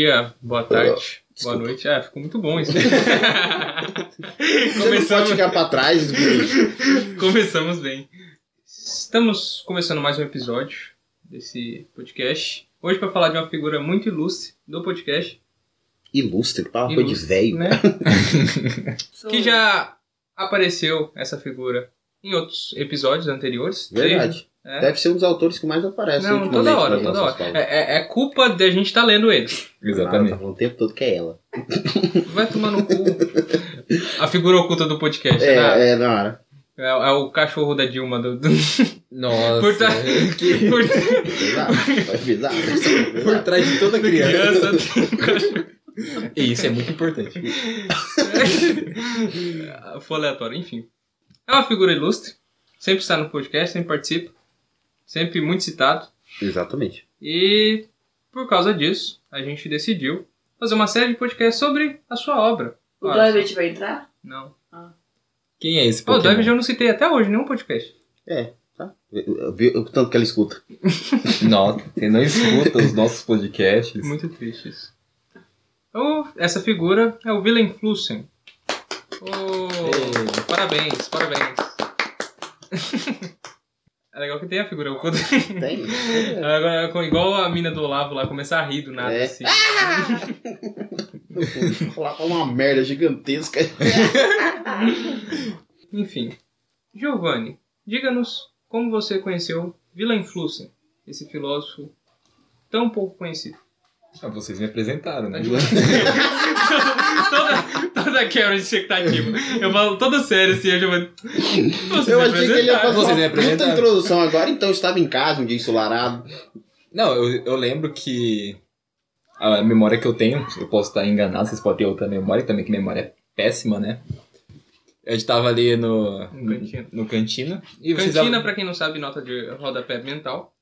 Dia, boa tarde, boa noite. Ah, ficou muito bom isso. Você não pode Começamos, ficar pra trás, bicho. começamos bem. Estamos começando mais um episódio desse podcast. Hoje para falar de uma figura muito ilustre do podcast, Ilustre, que papo de Ilustre, velho. né? que já apareceu essa figura em outros episódios anteriores. Verdade. É. Deve ser um dos autores que mais aparece Não, toda hora, toda hora. É, é- é culpa de a gente estar lendo ele. Exatamente. Tá falando o tempo todo que é ela. Vai tomar no cu. A figura oculta do podcast, né? É, é, na hora. É, é o cachorro da Dilma. Do, do- Nossa, por, trás- que- por, é pesado. é por trás de toda criança. criança tem um cachorro. E isso é muito importante. Foi aleatório, enfim. É uma figura ilustre. Sempre está no podcast, sempre participa. Sempre muito citado. Exatamente. E por causa disso, a gente decidiu fazer uma série de podcasts sobre a sua obra. O Olha, David vai entrar? Não. Quem é esse Pô, o? David eu não citei até hoje nenhum podcast. É, tá? O tanto que ela escuta. Nossa, você não escuta os nossos podcasts. Muito triste isso. Então, essa figura é o Willem Flussen. Oh, parabéns, parabéns. É legal que tem a figura oculta. Tem? Agora, com- igual a mina do Olavo lá, começar a rir do nada, É. assim. Falar pra uma merda gigantesca. Enfim. Giovanni, diga-nos como você conheceu Willem Flussen, esse filósofo tão pouco conhecido. Ah, vocês me apresentaram, né? toda, toda quebra de expectativa. Eu falo toda sério assim, eu Giovanni. Vocês Eu me achei que ele ia apresentaram. fazer Vocês me uma puta introdução agora, então eu estava em casa um dia ensolarado. Não, eu, eu lembro que a memória que eu tenho, eu posso estar enganado, vocês podem ter outra memória também, que memória é péssima, né? A gente tava ali no, No cantinho. no cantina. E vocês Cantina, pra quem não sabe, nota de rodapé mental,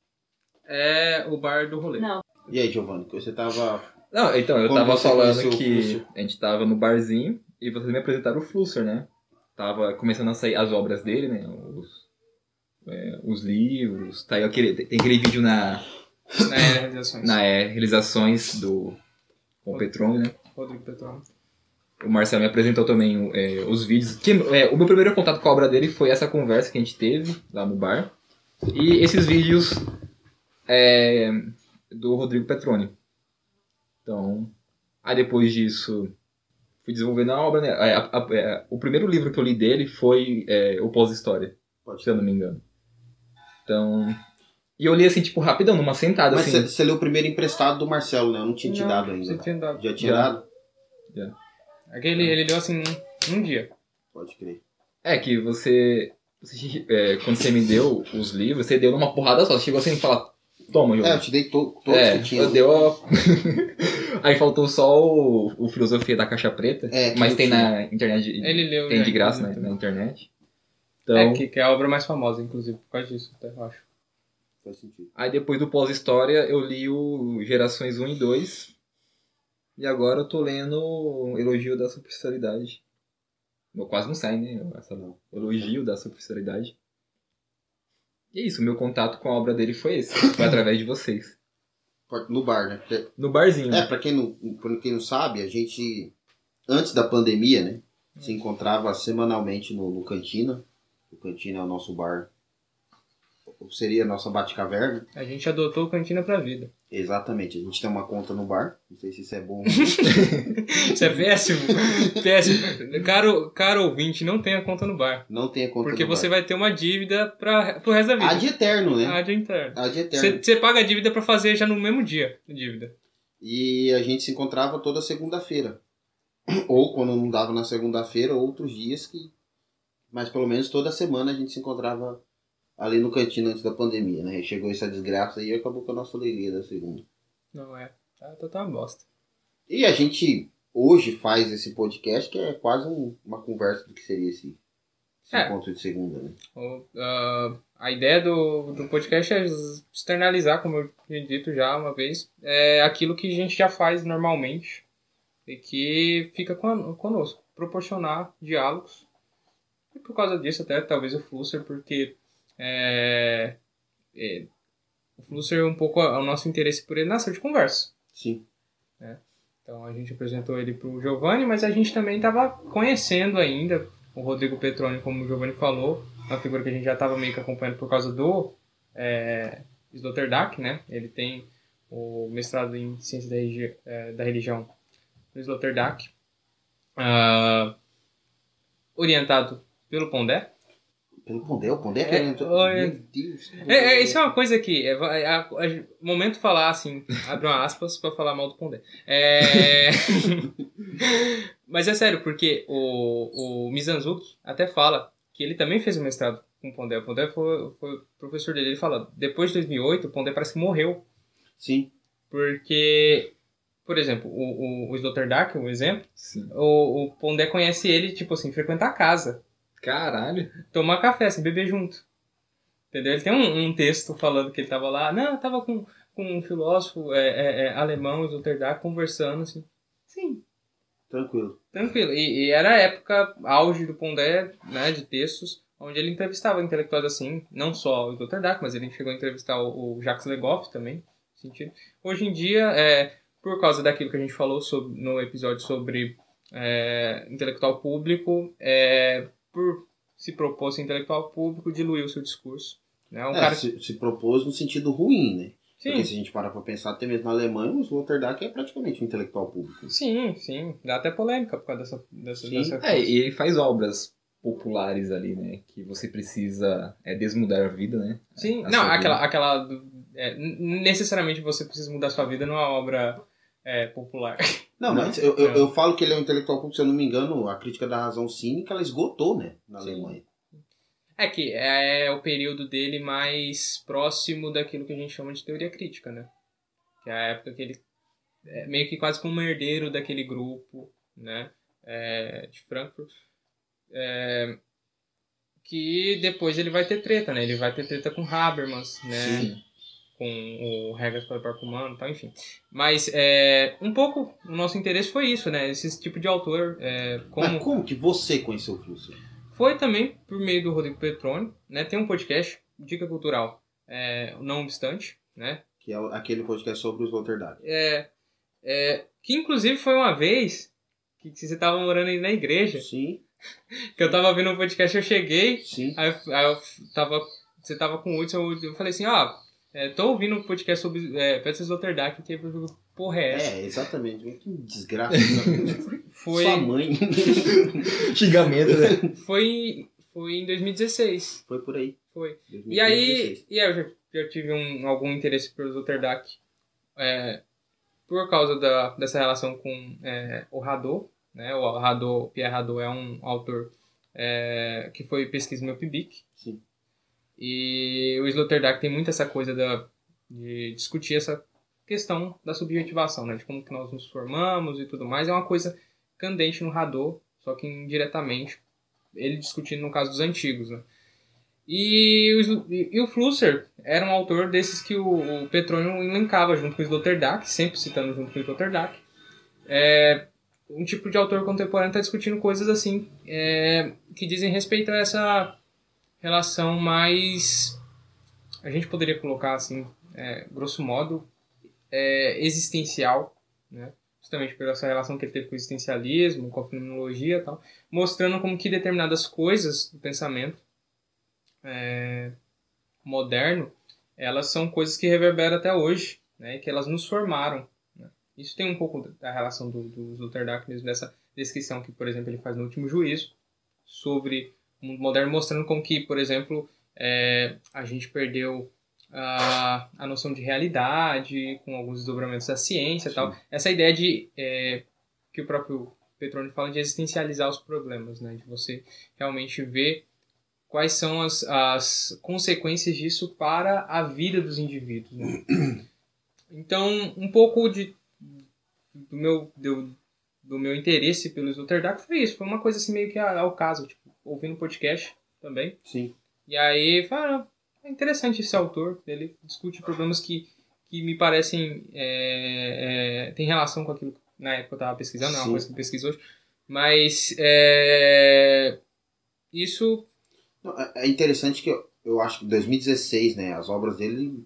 é o bar do rolê. Não. E aí, Giovanni, que você tava. Não, então, eu Como tava falando que a gente tava no barzinho e vocês me apresentaram o Flusser, né? Tava começando a sair as obras dele, né? Os, é, os livros, tá aí aquele, tem aquele vídeo na, É, realizações. na é, realizações do com o Petrone, né? Rodrigo Petrone. O Marcelo me apresentou também é, os vídeos. Que, é, o meu primeiro contato com a obra dele foi essa conversa que a gente teve lá no bar. E esses vídeos é, do Rodrigo Petrone. Então, aí depois disso, fui desenvolvendo a obra, né? A- a- a- é, o primeiro livro que eu li dele foi é, o Pós-História, Pode se eu não me engano. Então, e eu li assim, tipo, rapidão, numa sentada, Mas assim. você você leu o primeiro emprestado do Marcelo, né? Eu não tinha te Não, dado Você ainda. tinha dado. Já tinha Já. dado? Aquele, ele deu assim um, um dia. Pode crer. É que você, você, é, quando você me deu os livros, você deu numa porrada só. Você chegou assim e falou, toma, João. É, eu te dei to todos É, que tinha. eu deu a... Aí faltou só o, o Filosofia da Caixa Preta, É, mas tem tinha. na internet, Ele leu. tem já, de graça na, inclusive. na internet. Então, É, que, que é a obra mais famosa, inclusive, por causa disso, até eu acho. Faz sentido. aí depois do pós-história eu li o Gerações 1 e 2, e agora eu tô lendo o Elogio da Superficialidade. Não, quase não sai, né? Essa, Não. elogio da Superficialidade. E é isso, meu contato com a obra dele foi esse, foi através de vocês. No bar, né? Porque- No barzinho. É, pra quem não, pra quem não sabe, a gente, antes da pandemia, né? Se encontrava semanalmente no, no Cantina. O Cantina é o nosso bar. Seria a nossa Bate-Caverna. A gente adotou Cantina pra vida. Exatamente. A gente tem uma conta no bar. Não sei se isso é bom. Isso é péssimo. péssimo. Caro, caro ouvinte, não tenha conta no bar. Não tem a conta Porque no você bar. vai ter uma dívida pra, pro resto da vida. Ad eterno, né? Ad interno. Ad eterno. Você paga a dívida pra fazer já no mesmo dia a dívida. E a gente se encontrava toda segunda-feira. Ou quando não dava na segunda-feira, outros dias que. Mas pelo menos toda semana a gente se encontrava ali no cantinho antes da pandemia, né? Chegou essa desgraça aí e acabou com a nossa alegria da segunda. Não é. Tá, tá, tá uma bosta. E a gente hoje faz esse podcast que é quase um- uma conversa do que seria esse, esse É. encontro de segunda, né? O, ah, a ideia do, do podcast é externalizar, como eu tinha dito já uma vez, é aquilo que a gente já faz normalmente e que fica con- conosco. Proporcionar diálogos. E por causa disso, até talvez o Flusser, porque é, é, o Flusser, um pouco, o nosso interesse por ele nasceu de conversa. Sim. né? Então a gente apresentou ele para o Giovanni, mas a gente também estava conhecendo ainda o Rodrigo Petroni, como o Giovanni falou, uma figura que a gente já estava meio que acompanhando por causa do é, Sloterdijk, né? Ele tem o mestrado em Ciência da, Religi é, da Religião no Sloterdijk, uh, orientado pelo Pondé. Pelo Pondé? O Pondé é, É. Meu Deus. É, é, isso é uma coisa que é, é, é, é momento falar assim, abre uma aspas para falar mal do Pondé. É... Mas é sério, porque o, o Mizanzuki até fala que ele também fez o mestrado com o Pondé. O Pondé foi, foi o professor dele. Ele fala, depois de 2008, o Pondé parece que morreu. Sim. Porque, por exemplo, o, o, o Sloterdijk, um exemplo, Sim. o, o Pondé conhece ele, tipo assim, frequentar a casa. Caralho. tomar café, assim, beber junto. Entendeu? Ele tem um, um texto falando que ele tava lá, não, eu tava com, com um filósofo é, é, é, alemão, Sloterdijk, conversando, assim. Sim, Tranquilo. tranquilo. E, e era a época auge do Pondé, né, de textos, onde ele entrevistava intelectuais assim, não só o Sloterdijk, mas ele chegou a entrevistar o, o Jacques Legoff também, sentido. Hoje em dia, é, por causa daquilo que a gente falou sobre, no episódio sobre é, intelectual público, é, por se propor ser intelectual público, diluiu o seu discurso. Né? Um É, cara... se, se propôs no sentido ruim, né? Sim, Porque se a gente parar pra pensar, até mesmo na Alemanha, o Sloterdijk é praticamente um intelectual público. sim, sim. Dá até polêmica por causa dessa... dessa, Sim. dessa É, e ele faz obras populares ali, né? Que você precisa é, desmudar a vida, né? Sim, A não, aquela, vida. aquela é, necessariamente você precisa mudar sua vida numa obra é, popular. Não, mas eu, eu, não. eu falo que ele é um intelectual público, se eu não me engano, a crítica da razão cínica, ela esgotou, né? Na Sim. Alemanha. É que é o período dele mais próximo daquilo que a gente chama de teoria crítica, né? Que é a época que ele é meio que quase como um herdeiro daquele grupo, né? É, de Frankfurt. É, que depois ele vai ter treta, né? Ele vai ter treta com Habermas, né? Sim. Com o Regras para o Humano e tal, enfim. Mas é, um pouco o nosso interesse foi isso, né? Esse tipo de autor, é, como Mas como que você conheceu o Flusser? foi também por meio do Rodrigo Petroni, né? Tem um podcast, Dica Cultural, é, não obstante, né? Que é aquele podcast sobre o Sloterdijk. É, é, que inclusive foi uma vez que você estava morando aí na igreja, Sim, que eu tava vendo um podcast, eu cheguei, sim. Aí, aí eu tava. Você tava com o Hudson, eu falei assim, ó, é, tô ouvindo um podcast sobre é, peças Sloterdijk, que eu digo, porra é essa? É, exatamente. Que desgraça. Foi, Sua mãe. Xingamento, né? foi, foi em 2016. Foi por aí. Foi. 2015, E aí, 2016. e aí eu já, já tive um, algum interesse pelo Sloterdijk é, por causa da, dessa relação com é, o Hadot. Né? O Hadot, Pierre Hadot é um autor é, que foi pesquisa no meu PIBIC. Sim. E o Sloterdijk tem muito essa coisa da, de discutir essa questão da subjetivação, né? De como que nós nos formamos e tudo mais. É uma coisa candente no Hadot, só que indiretamente. Ele discutindo no caso dos antigos, né? E o, e o Flusser era um autor desses que o, o Petrônio elencava junto com o Sloterdijk, sempre citando junto com o Sloterdijk. É, um tipo de autor contemporâneo está discutindo coisas assim é, que dizem respeito a essa relação mais a gente poderia colocar assim é, grosso modo é, existencial né justamente por essa relação que ele teve com o existencialismo com a fenomenologia e tal mostrando como que determinadas coisas do pensamento é, moderno elas são coisas que reverberam até hoje né e que elas nos formaram né? isso tem um pouco da relação do, do Sloterdijk mesmo dessa descrição que por exemplo ele faz no último juízo sobre mundo moderno mostrando como que, por exemplo, é, a gente perdeu a, a noção de realidade com alguns desdobramentos da ciência e tal. Essa ideia de é, que o próprio Petroni fala de existencializar os problemas, né? De você realmente ver quais são as, as consequências disso para a vida dos indivíduos. Né? Então, um pouco de, do, meu, do, do meu interesse pelo Sloterdijk foi isso. Foi uma coisa assim meio que ao caso, tipo, ouvindo podcast também. Sim. E aí, fala, é interessante esse autor, ele discute problemas que, que me parecem é, é, tem relação com aquilo que na época eu estava pesquisando, não é uma coisa que eu pesquiso hoje, mas é, isso, É é interessante que eu, eu acho que em 2016, né, as obras dele,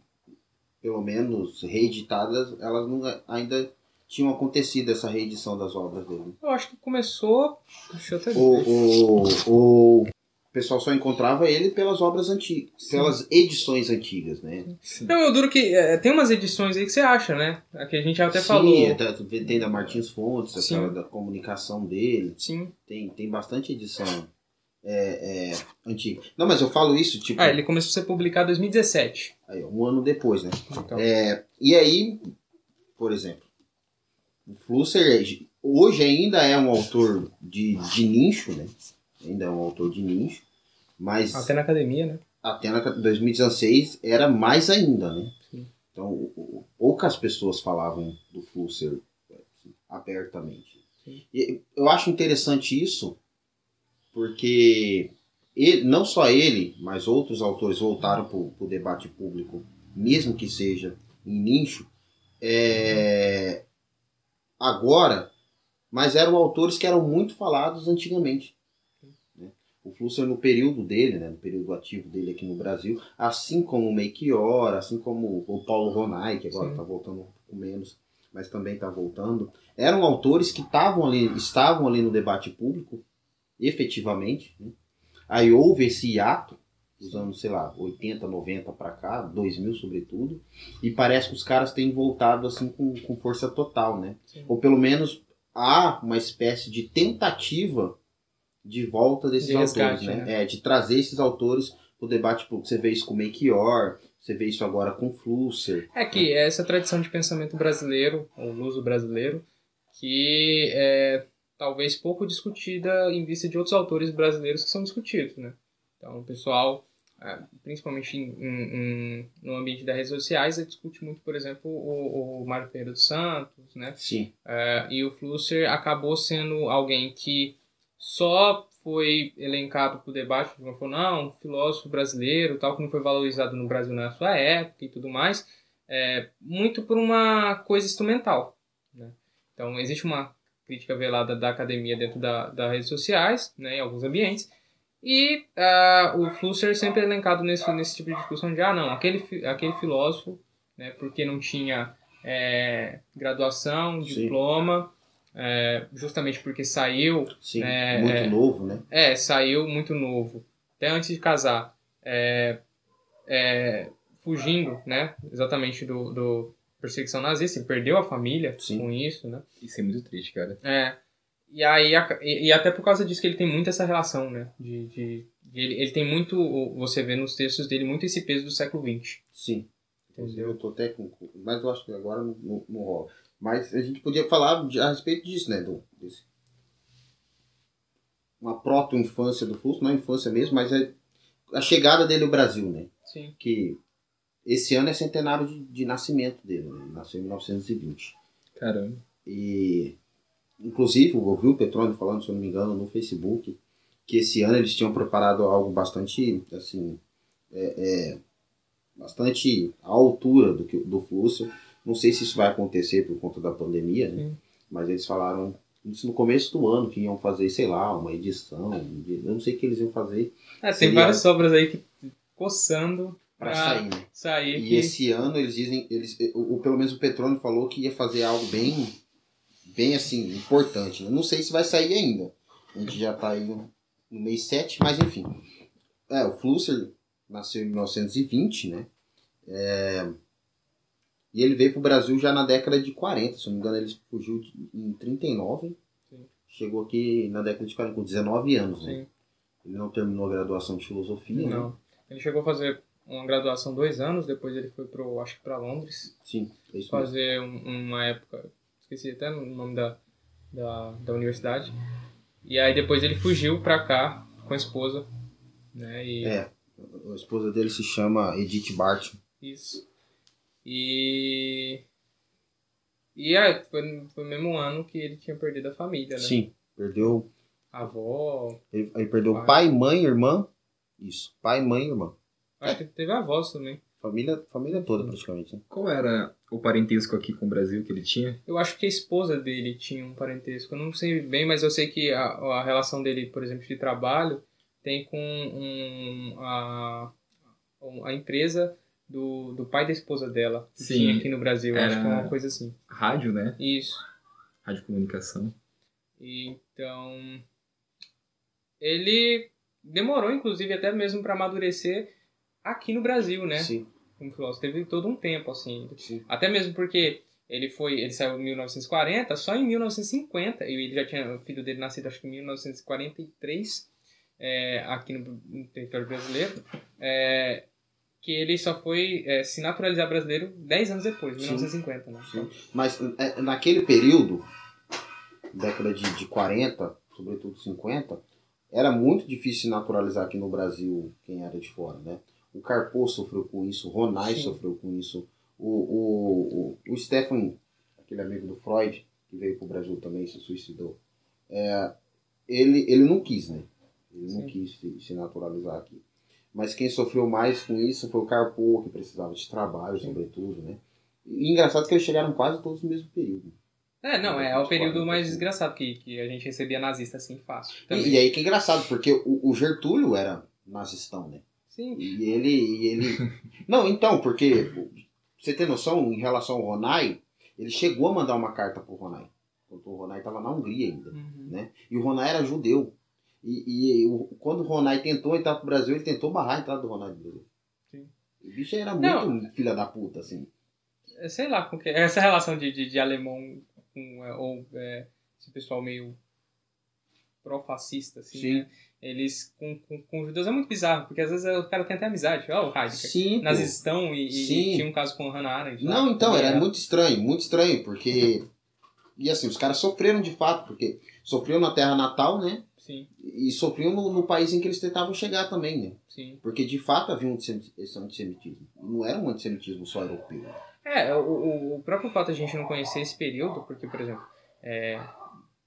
pelo menos reeditadas, elas não, ainda tinham acontecido essa reedição das obras dele. Eu acho que começou. Deixa eu até ver. O, o, o, pessoal só encontrava ele pelas obras antigas, pelas edições antigas, né? Sim. Não, eu duro que é, tem umas edições aí que você acha, né? Aqui a gente até Sim, falou. é, tá- tem da Martins Fontes, Sim. aquela da comunicação dele. Sim. Tem, tem bastante edição é, é, antiga. Não, mas eu falo isso, tipo, Ah, ele começou a ser publicado em 2017. aí, um ano depois, né? Então, É, e aí, por exemplo, o Flusser hoje ainda é um autor de, de nicho, né? Ainda é um autor de nicho, mas até na academia, né? até na 2016 era mais ainda, né? Sim. Então, poucas pessoas falavam do Flusser assim, abertamente. Sim. E eu acho interessante isso, porque ele, não só ele, mas outros autores voltaram para o debate público, mesmo que seja em nicho, é, agora, mas eram autores que eram muito falados antigamente. né? O Flusser no período dele, né, no período ativo dele aqui no Brasil, assim como o Melchior, assim como o Paulo Ronai, que agora está voltando um pouco menos, mas também está voltando, eram autores que estavam ali, estavam ali no debate público, efetivamente. né? Aí houve esse hiato, dos anos, sei lá, 80, 90 para cá, 2000 sobretudo, e parece que os caras têm voltado assim com, com força total, né? Sim. Ou pelo menos há uma espécie de tentativa de volta desses De resgate, autores, né? né? É, de trazer esses autores para o debate público. Você vê isso com o Melchior, você vê isso agora com o Flusser. É que é essa tradição de pensamento brasileiro, ou luso brasileiro, que é talvez pouco discutida em vista de outros autores brasileiros que são discutidos, né? Então, o pessoal, principalmente em, em- no ambiente das redes sociais, discute muito, por exemplo, o, o Mário Ferreira dos Santos, né? Sim, É, e o Flusser acabou sendo alguém que só foi elencado para o debate de uma forma, não, um filósofo brasileiro, tal, que não foi valorizado no Brasil na sua época e tudo mais, é, muito por uma coisa instrumental. Né? Então, existe uma crítica velada da academia dentro da, das redes sociais, né, em alguns ambientes, e ah, o Flusser sempre é elencado nesse, nesse tipo de discussão de, ah, não, aquele, aquele filósofo, né, porque não tinha é, graduação, Sim. diploma, é, justamente porque saiu, sim. É, muito é. novo, né? é, saiu muito novo, até antes de casar, é, é, fugindo, né, exatamente do, do perseguição nazista, ele perdeu a família Sim. com isso, né, Isso é muito triste, cara. é, e aí, e, e até por causa disso que ele tem muito essa relação, né, de, de, de ele, ele tem muito, você vê nos textos dele, muito esse peso do século XX, Sim. entendeu? Eu tô até com. com- Mas eu acho que agora não, não, rola. Mas a gente podia falar a respeito disso, né? Do, desse, uma proto-infância do Flusser, não é infância mesmo, mas é a chegada dele ao Brasil, né? Sim. Que esse ano é centenário de, de nascimento dele, né? Nasceu em 1920. Caramba. E, inclusive, eu ouvi o Petrônio falando, se eu não me engano, no Facebook, que esse ano eles tinham preparado algo bastante, assim, é, é, bastante à altura do, do Flusser. Não sei se isso vai acontecer por conta da pandemia, né? Mas eles falaram isso no começo do ano, que iam fazer, sei lá, uma edição, eu não sei o que eles iam fazer É, tem várias obras aí que coçando para sair, né? sair E que- esse ano eles dizem, eles, o, o- pelo menos o Petrônio falou que ia fazer algo bem, bem assim, importante. né? Não sei se vai sair ainda. A gente já tá aí no, no mês 7, mas enfim. É, o Flusser nasceu em 1920, né? É, e ele veio pro Brasil já na década de 40, se não me engano, ele fugiu de- em 39. Sim. Chegou aqui na década de 40, com 19 anos, né? Sim. Ele não terminou a graduação de filosofia, né? Não. Ele chegou a fazer uma graduação dois anos, depois ele foi pro, acho que para Londres, Sim, é isso fazer um- uma época, esqueci até o nome da, da, da universidade. E aí depois ele fugiu pra cá com a esposa, né? E É, a esposa dele se chama Edith Barton. isso. E e aí, foi, foi no mesmo ano que ele tinha perdido a família, né? Sim, perdeu. A avó, Ele, ele perdeu Pai. pai, mãe, irmã. Isso, pai, mãe e irmã. acho que teve avós também. Família, família toda praticamente. Né? Qual era o parentesco aqui com o Brasil que ele tinha? Eu acho que a esposa dele tinha um parentesco. Eu não sei bem, mas eu sei que a, a relação dele, por exemplo, de trabalho tem com um, a, a empresa do, do pai da esposa dela. Que Sim, tinha aqui no Brasil. Acho que é uma coisa assim. Rádio, né? Isso. Rádio comunicação. Então, ele demorou, inclusive, até mesmo para amadurecer aqui no Brasil, né? Sim, Como filósofo. Teve todo um tempo, assim. sim. Até mesmo porque ele foi, ele saiu em 1940, só em 1950, e ele já tinha, o filho dele nascido acho que em 1943, é, aqui no, no território brasileiro, é, que ele só foi é, se naturalizar brasileiro 10 anos depois, Sim. 1950, né? Sim. Mas é, naquele período, década de, de 40, sobretudo 50, era muito difícil naturalizar aqui no Brasil quem era de fora, né? O Carpo sofreu com isso, o Ronay Sim. sofreu com isso, o, o, o, o Stefan, aquele amigo do Freud, que veio pro Brasil também, se suicidou, é, ele, ele não quis, né? Ele não Sim. quis se, se naturalizar aqui. Mas quem sofreu mais com isso foi o Carpo, que precisava de trabalho, sobretudo, né? E engraçado que eles chegaram quase todos no mesmo período. É, não, é, é o período 40, mais desgraçado que, que a gente recebia nazista assim fácil. E, e aí que é engraçado, porque o, o Gertúlio era nazistão, né? Sim, E ele. E ele... Não, então, porque pra você ter noção, em relação ao Ronai, ele chegou a mandar uma carta pro Ronai. Quando o Ronai estava na Hungria ainda. Uhum. Né? E o Ronai era judeu. E, e o- quando o Ronai tentou entrar pro Brasil, ele tentou barrar a entrada do Ronai no Brasil. Sim. O bicho era Não. muito filha da puta, assim. É, sei lá, com que, essa relação de, de, de alemão com, é, ou é, esse pessoal meio pró-fascista, assim, Sim. né? Eles com, com, com os judeus é muito bizarro, porque às vezes o cara tem até amizade. Ó, o Heidegger. Sim. Nazistão e, Sim. e tinha um caso com a Hannah Arendt. lá, Não, então, também era muito estranho, muito estranho, porque. E assim, os caras sofreram de fato, porque sofriam na terra natal, né? Sim, E sofriam no, no país em que eles tentavam chegar também, né? sim. Porque de fato havia um esse antissemitismo. Não era um antissemitismo só europeu. É, o, o- o próprio fato de a gente não conhecer esse período, porque, por exemplo, é,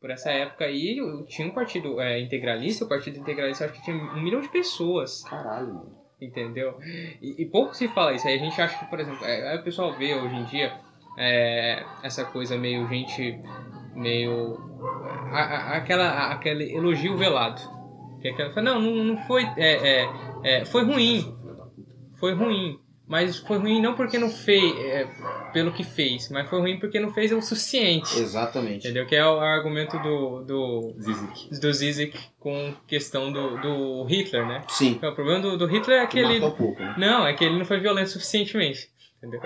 por essa época aí, eu- tinha um partido é, integralista, o partido integralista acho que tinha um milhão de pessoas, Caralho, mano. entendeu? E, e pouco se fala isso, aí a gente acha que, por exemplo, é, o pessoal vê hoje em dia é, essa coisa meio gente, meio... a- a- aquela, aquele elogio velado. Que é aquela, fala, não, não, não foi... é, é, é, foi ruim, foi ruim. Mas foi ruim não porque não fez, é, pelo que fez, mas foi ruim porque não fez o suficiente. Exatamente. Entendeu? Que é o argumento do, do, Zizek. do Zizek com questão do, do Hitler, né? Sim. Então, o problema do, do Hitler é que ele. Matou pouco, né? Não, é que ele não foi violento suficientemente. Entendeu?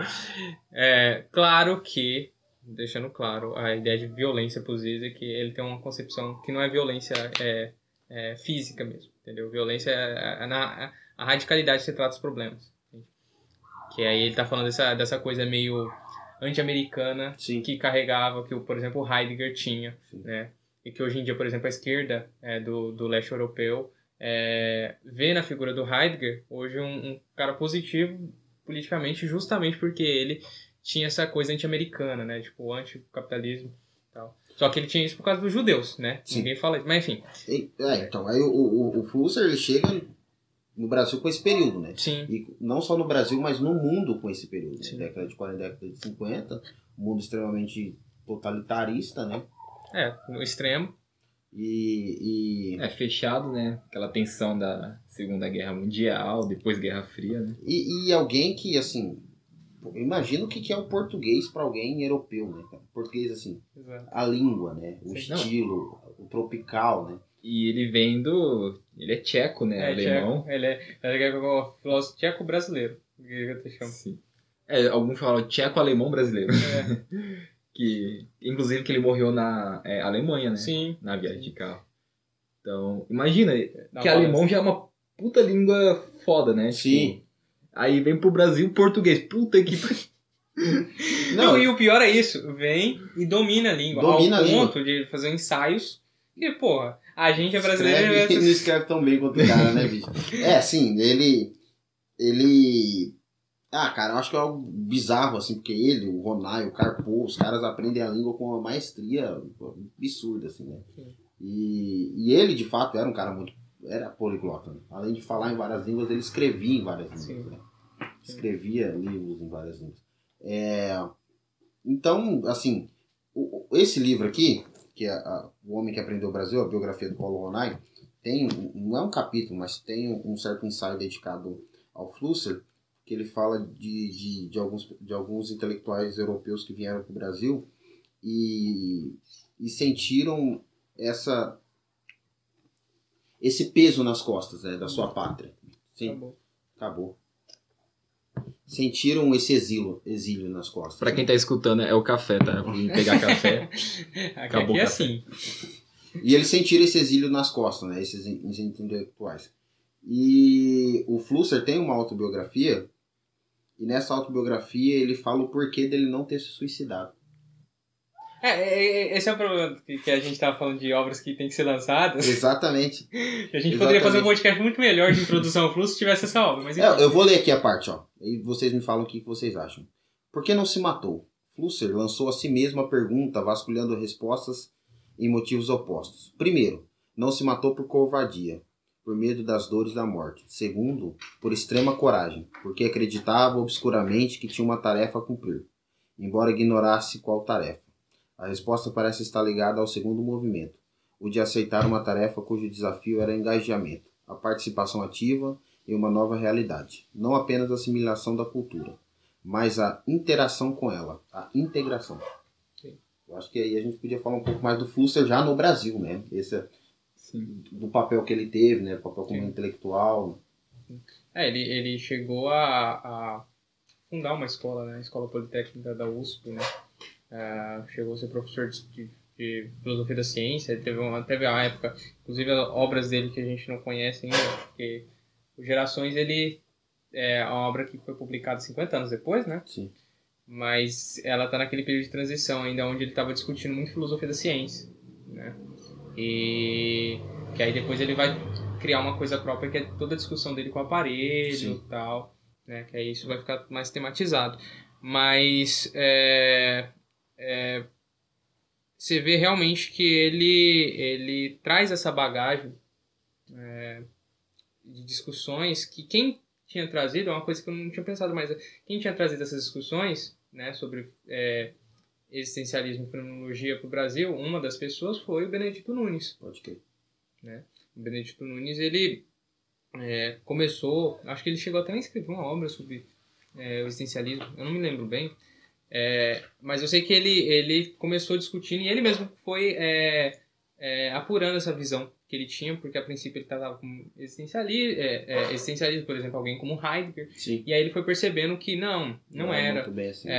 É, claro que, deixando claro, a ideia de violência pro Zizek, ele tem uma concepção que não é violência é, é física mesmo. Entendeu? Violência é, é na, a radicalidade que você trata os problemas. Que aí ele tá falando dessa, dessa coisa meio anti-americana que carregava, que, por exemplo, o Heidegger tinha, Sim. né? E que hoje em dia, por exemplo, a esquerda é, do, do leste europeu é, vê na figura do Heidegger hoje um, um cara positivo politicamente justamente porque ele tinha essa coisa anti-americana, né? Tipo, anti-capitalismo tal. Só que ele tinha isso por causa dos judeus, né? Sim. Ninguém fala isso. Mas enfim, é, então, aí o, o, o Flusser, ele chega no Brasil com esse período, né? sim. E não só no Brasil, mas no mundo com esse período. Né? Sim. Década de 40, década de 50, um mundo extremamente totalitarista, né? É, no extremo. E, e, É fechado, né? Aquela tensão da Segunda Guerra Mundial, depois Guerra Fria, né? e, e alguém que, assim, imagina o que que é o português para alguém europeu, né? Português, assim, Exato. a língua, né? O Sim. estilo, o tropical, né? E ele vem do. Ele é tcheco, né? É, Alemão. tcheco. Ele é, ele é o filósofo tcheco brasileiro. Que eu te chamo. Sim. É, alguns falam tcheco-alemão brasileiro. É, que, inclusive que ele morreu na é, Alemanha, né? sim. Na viagem de carro. Então, imagina, que alemão já é uma puta língua foda, né? Sim. Tipo, aí vem pro Brasil português. Puta que. Não, e o pior é isso. Vem e domina a língua. Domina ao a língua. ponto de fazer ensaios. E, porra, a gente é brasileiro. Escreve, é- não escreve tão bem quanto o cara, né, bicho? É, assim, ele. Ele. Ah, cara, eu acho que é algo bizarro, assim, porque ele, o Ronai, o Carpo, os caras aprendem a língua com uma maestria absurda, assim, né? Sim. E, e ele, de fato, era um cara muito. Era poliglota, né? Além de falar em várias línguas, ele escrevia em várias línguas, Sim. né? Escrevia livros em várias línguas. É, então, assim, esse livro aqui, que é a- O Homem que Aprendeu o Brasil, a biografia do Paulo Ronay, tem, não é um capítulo, mas tem um certo ensaio dedicado ao Flusser, que ele fala de, de, de, alguns, de alguns intelectuais europeus que vieram para o Brasil e, e sentiram essa esse peso nas costas né, da sua pátria. Sim, Acabou. acabou. Sentiram esse exílio, exílio nas costas. Pra quem tá escutando, é o café, tá? Vim pegar café. Acabou aqui é assim. E eles sentiram esse exílio nas costas, né? Esses intelectuais. E o Flusser tem uma autobiografia, e nessa autobiografia ele fala o porquê dele não ter se suicidado. É, é, é, esse é o problema que, a gente tava falando de obras que tem que ser lançadas. Exatamente. A gente poderia fazer um Exatamente. podcast muito melhor de introdução ao fluxo se tivesse essa obra. Mas É, eu vou ler aqui a parte, ó. E vocês me falam o que que vocês acham. Por que não se matou? Flusser lançou a si mesmo a pergunta, vasculhando respostas em motivos opostos. Primeiro, não se matou por covardia, por medo das dores da morte. Segundo, por extrema coragem, porque acreditava obscuramente que tinha uma tarefa a cumprir, embora ignorasse qual tarefa. A resposta parece estar ligada ao segundo movimento, o de aceitar uma tarefa cujo desafio era engajamento, a participação ativa em uma nova realidade. Não apenas a assimilação da cultura, mas a interação com ela, a integração. Sim. Eu acho que aí a gente podia falar um pouco mais do Flusser já no Brasil, né? Esse, Sim. do papel que ele teve, né? O papel como Sim. intelectual. É, ele, ele chegou a, a fundar uma escola, né? A Escola Politécnica da USP, né? Ah, chegou a ser professor de, de- de filosofia da ciência. Ele teve uma, teve uma época, inclusive obras dele que a gente não conhece ainda, porque o Gerações ele é uma obra que foi publicada 50 anos depois, né? Sim. mas ela está naquele período de transição ainda onde ele estava discutindo muito filosofia da ciência, né? E que aí depois ele vai criar uma coisa própria que é toda a discussão dele com o aparelho Sim. e tal, né? Que aí isso vai ficar mais tematizado. Mas é, é, você vê realmente que ele ele traz essa bagagem é, de discussões que quem tinha trazido é uma coisa que eu não tinha pensado mais quem tinha trazido essas discussões né, sobre é, existencialismo e fenomenologia para o Brasil, uma das pessoas foi o Benedito Nunes. Pode crer. O Benedito Nunes, ele é, começou, acho que ele chegou até a escrever uma obra sobre é, o existencialismo, eu não me lembro bem, é, mas eu sei que ele, ele começou discutindo e ele mesmo foi é, é, apurando essa visão que ele tinha, porque a princípio ele tratava com existencialismo, é, é, existencialismo, por exemplo, alguém como Heidegger, Sim. e aí ele foi percebendo que não, não é era. Muito bem assim.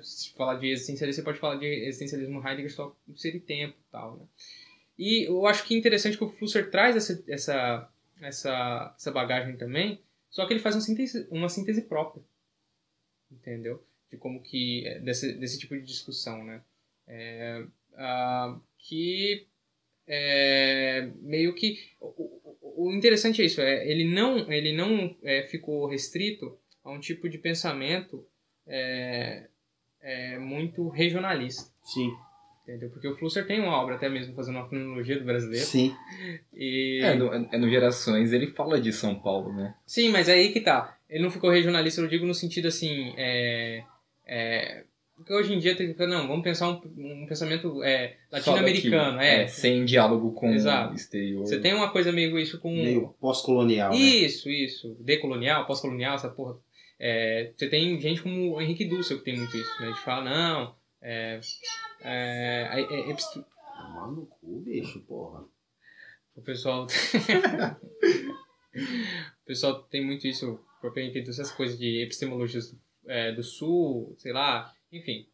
Se falar de existencialismo, você pode falar de existencialismo Heidegger só com ser e tempo e tal, né? E eu acho que é interessante que o Flusser traz essa, essa, essa, essa bagagem também, só que ele faz uma síntese, uma síntese própria, entendeu? De como que, é, desse, desse tipo de discussão, né? É, que é, meio que o, o- o interessante é isso é ele não ele não é, ficou restrito a um tipo de pensamento é, é, muito regionalista Sim. entendeu porque o Flusser tem uma obra até mesmo fazendo uma cronologia do brasileiro Sim. e É, no, é no Gerações ele fala de São Paulo, né? sim mas é aí que tá ele não ficou regionalista eu digo no sentido assim é, é, porque hoje em dia tem que não vamos pensar um, um pensamento é, latino-americano daqui. é, Sem diálogo com Exato. o exterior. você tem uma coisa meio isso com Meio pós-colonial, né? Isso, isso. Decolonial, pós-colonial, essa porra. É, você tem gente como o Henrique Dussel que tem muito isso, né? A gente fala, não, é, é, é, é, Tomar no cu, bicho, porra. o pessoal... o pessoal tem muito isso, o próprio Henrique Dussel, essas coisas de epistemologias do, é, do Sul, sei lá, enfim.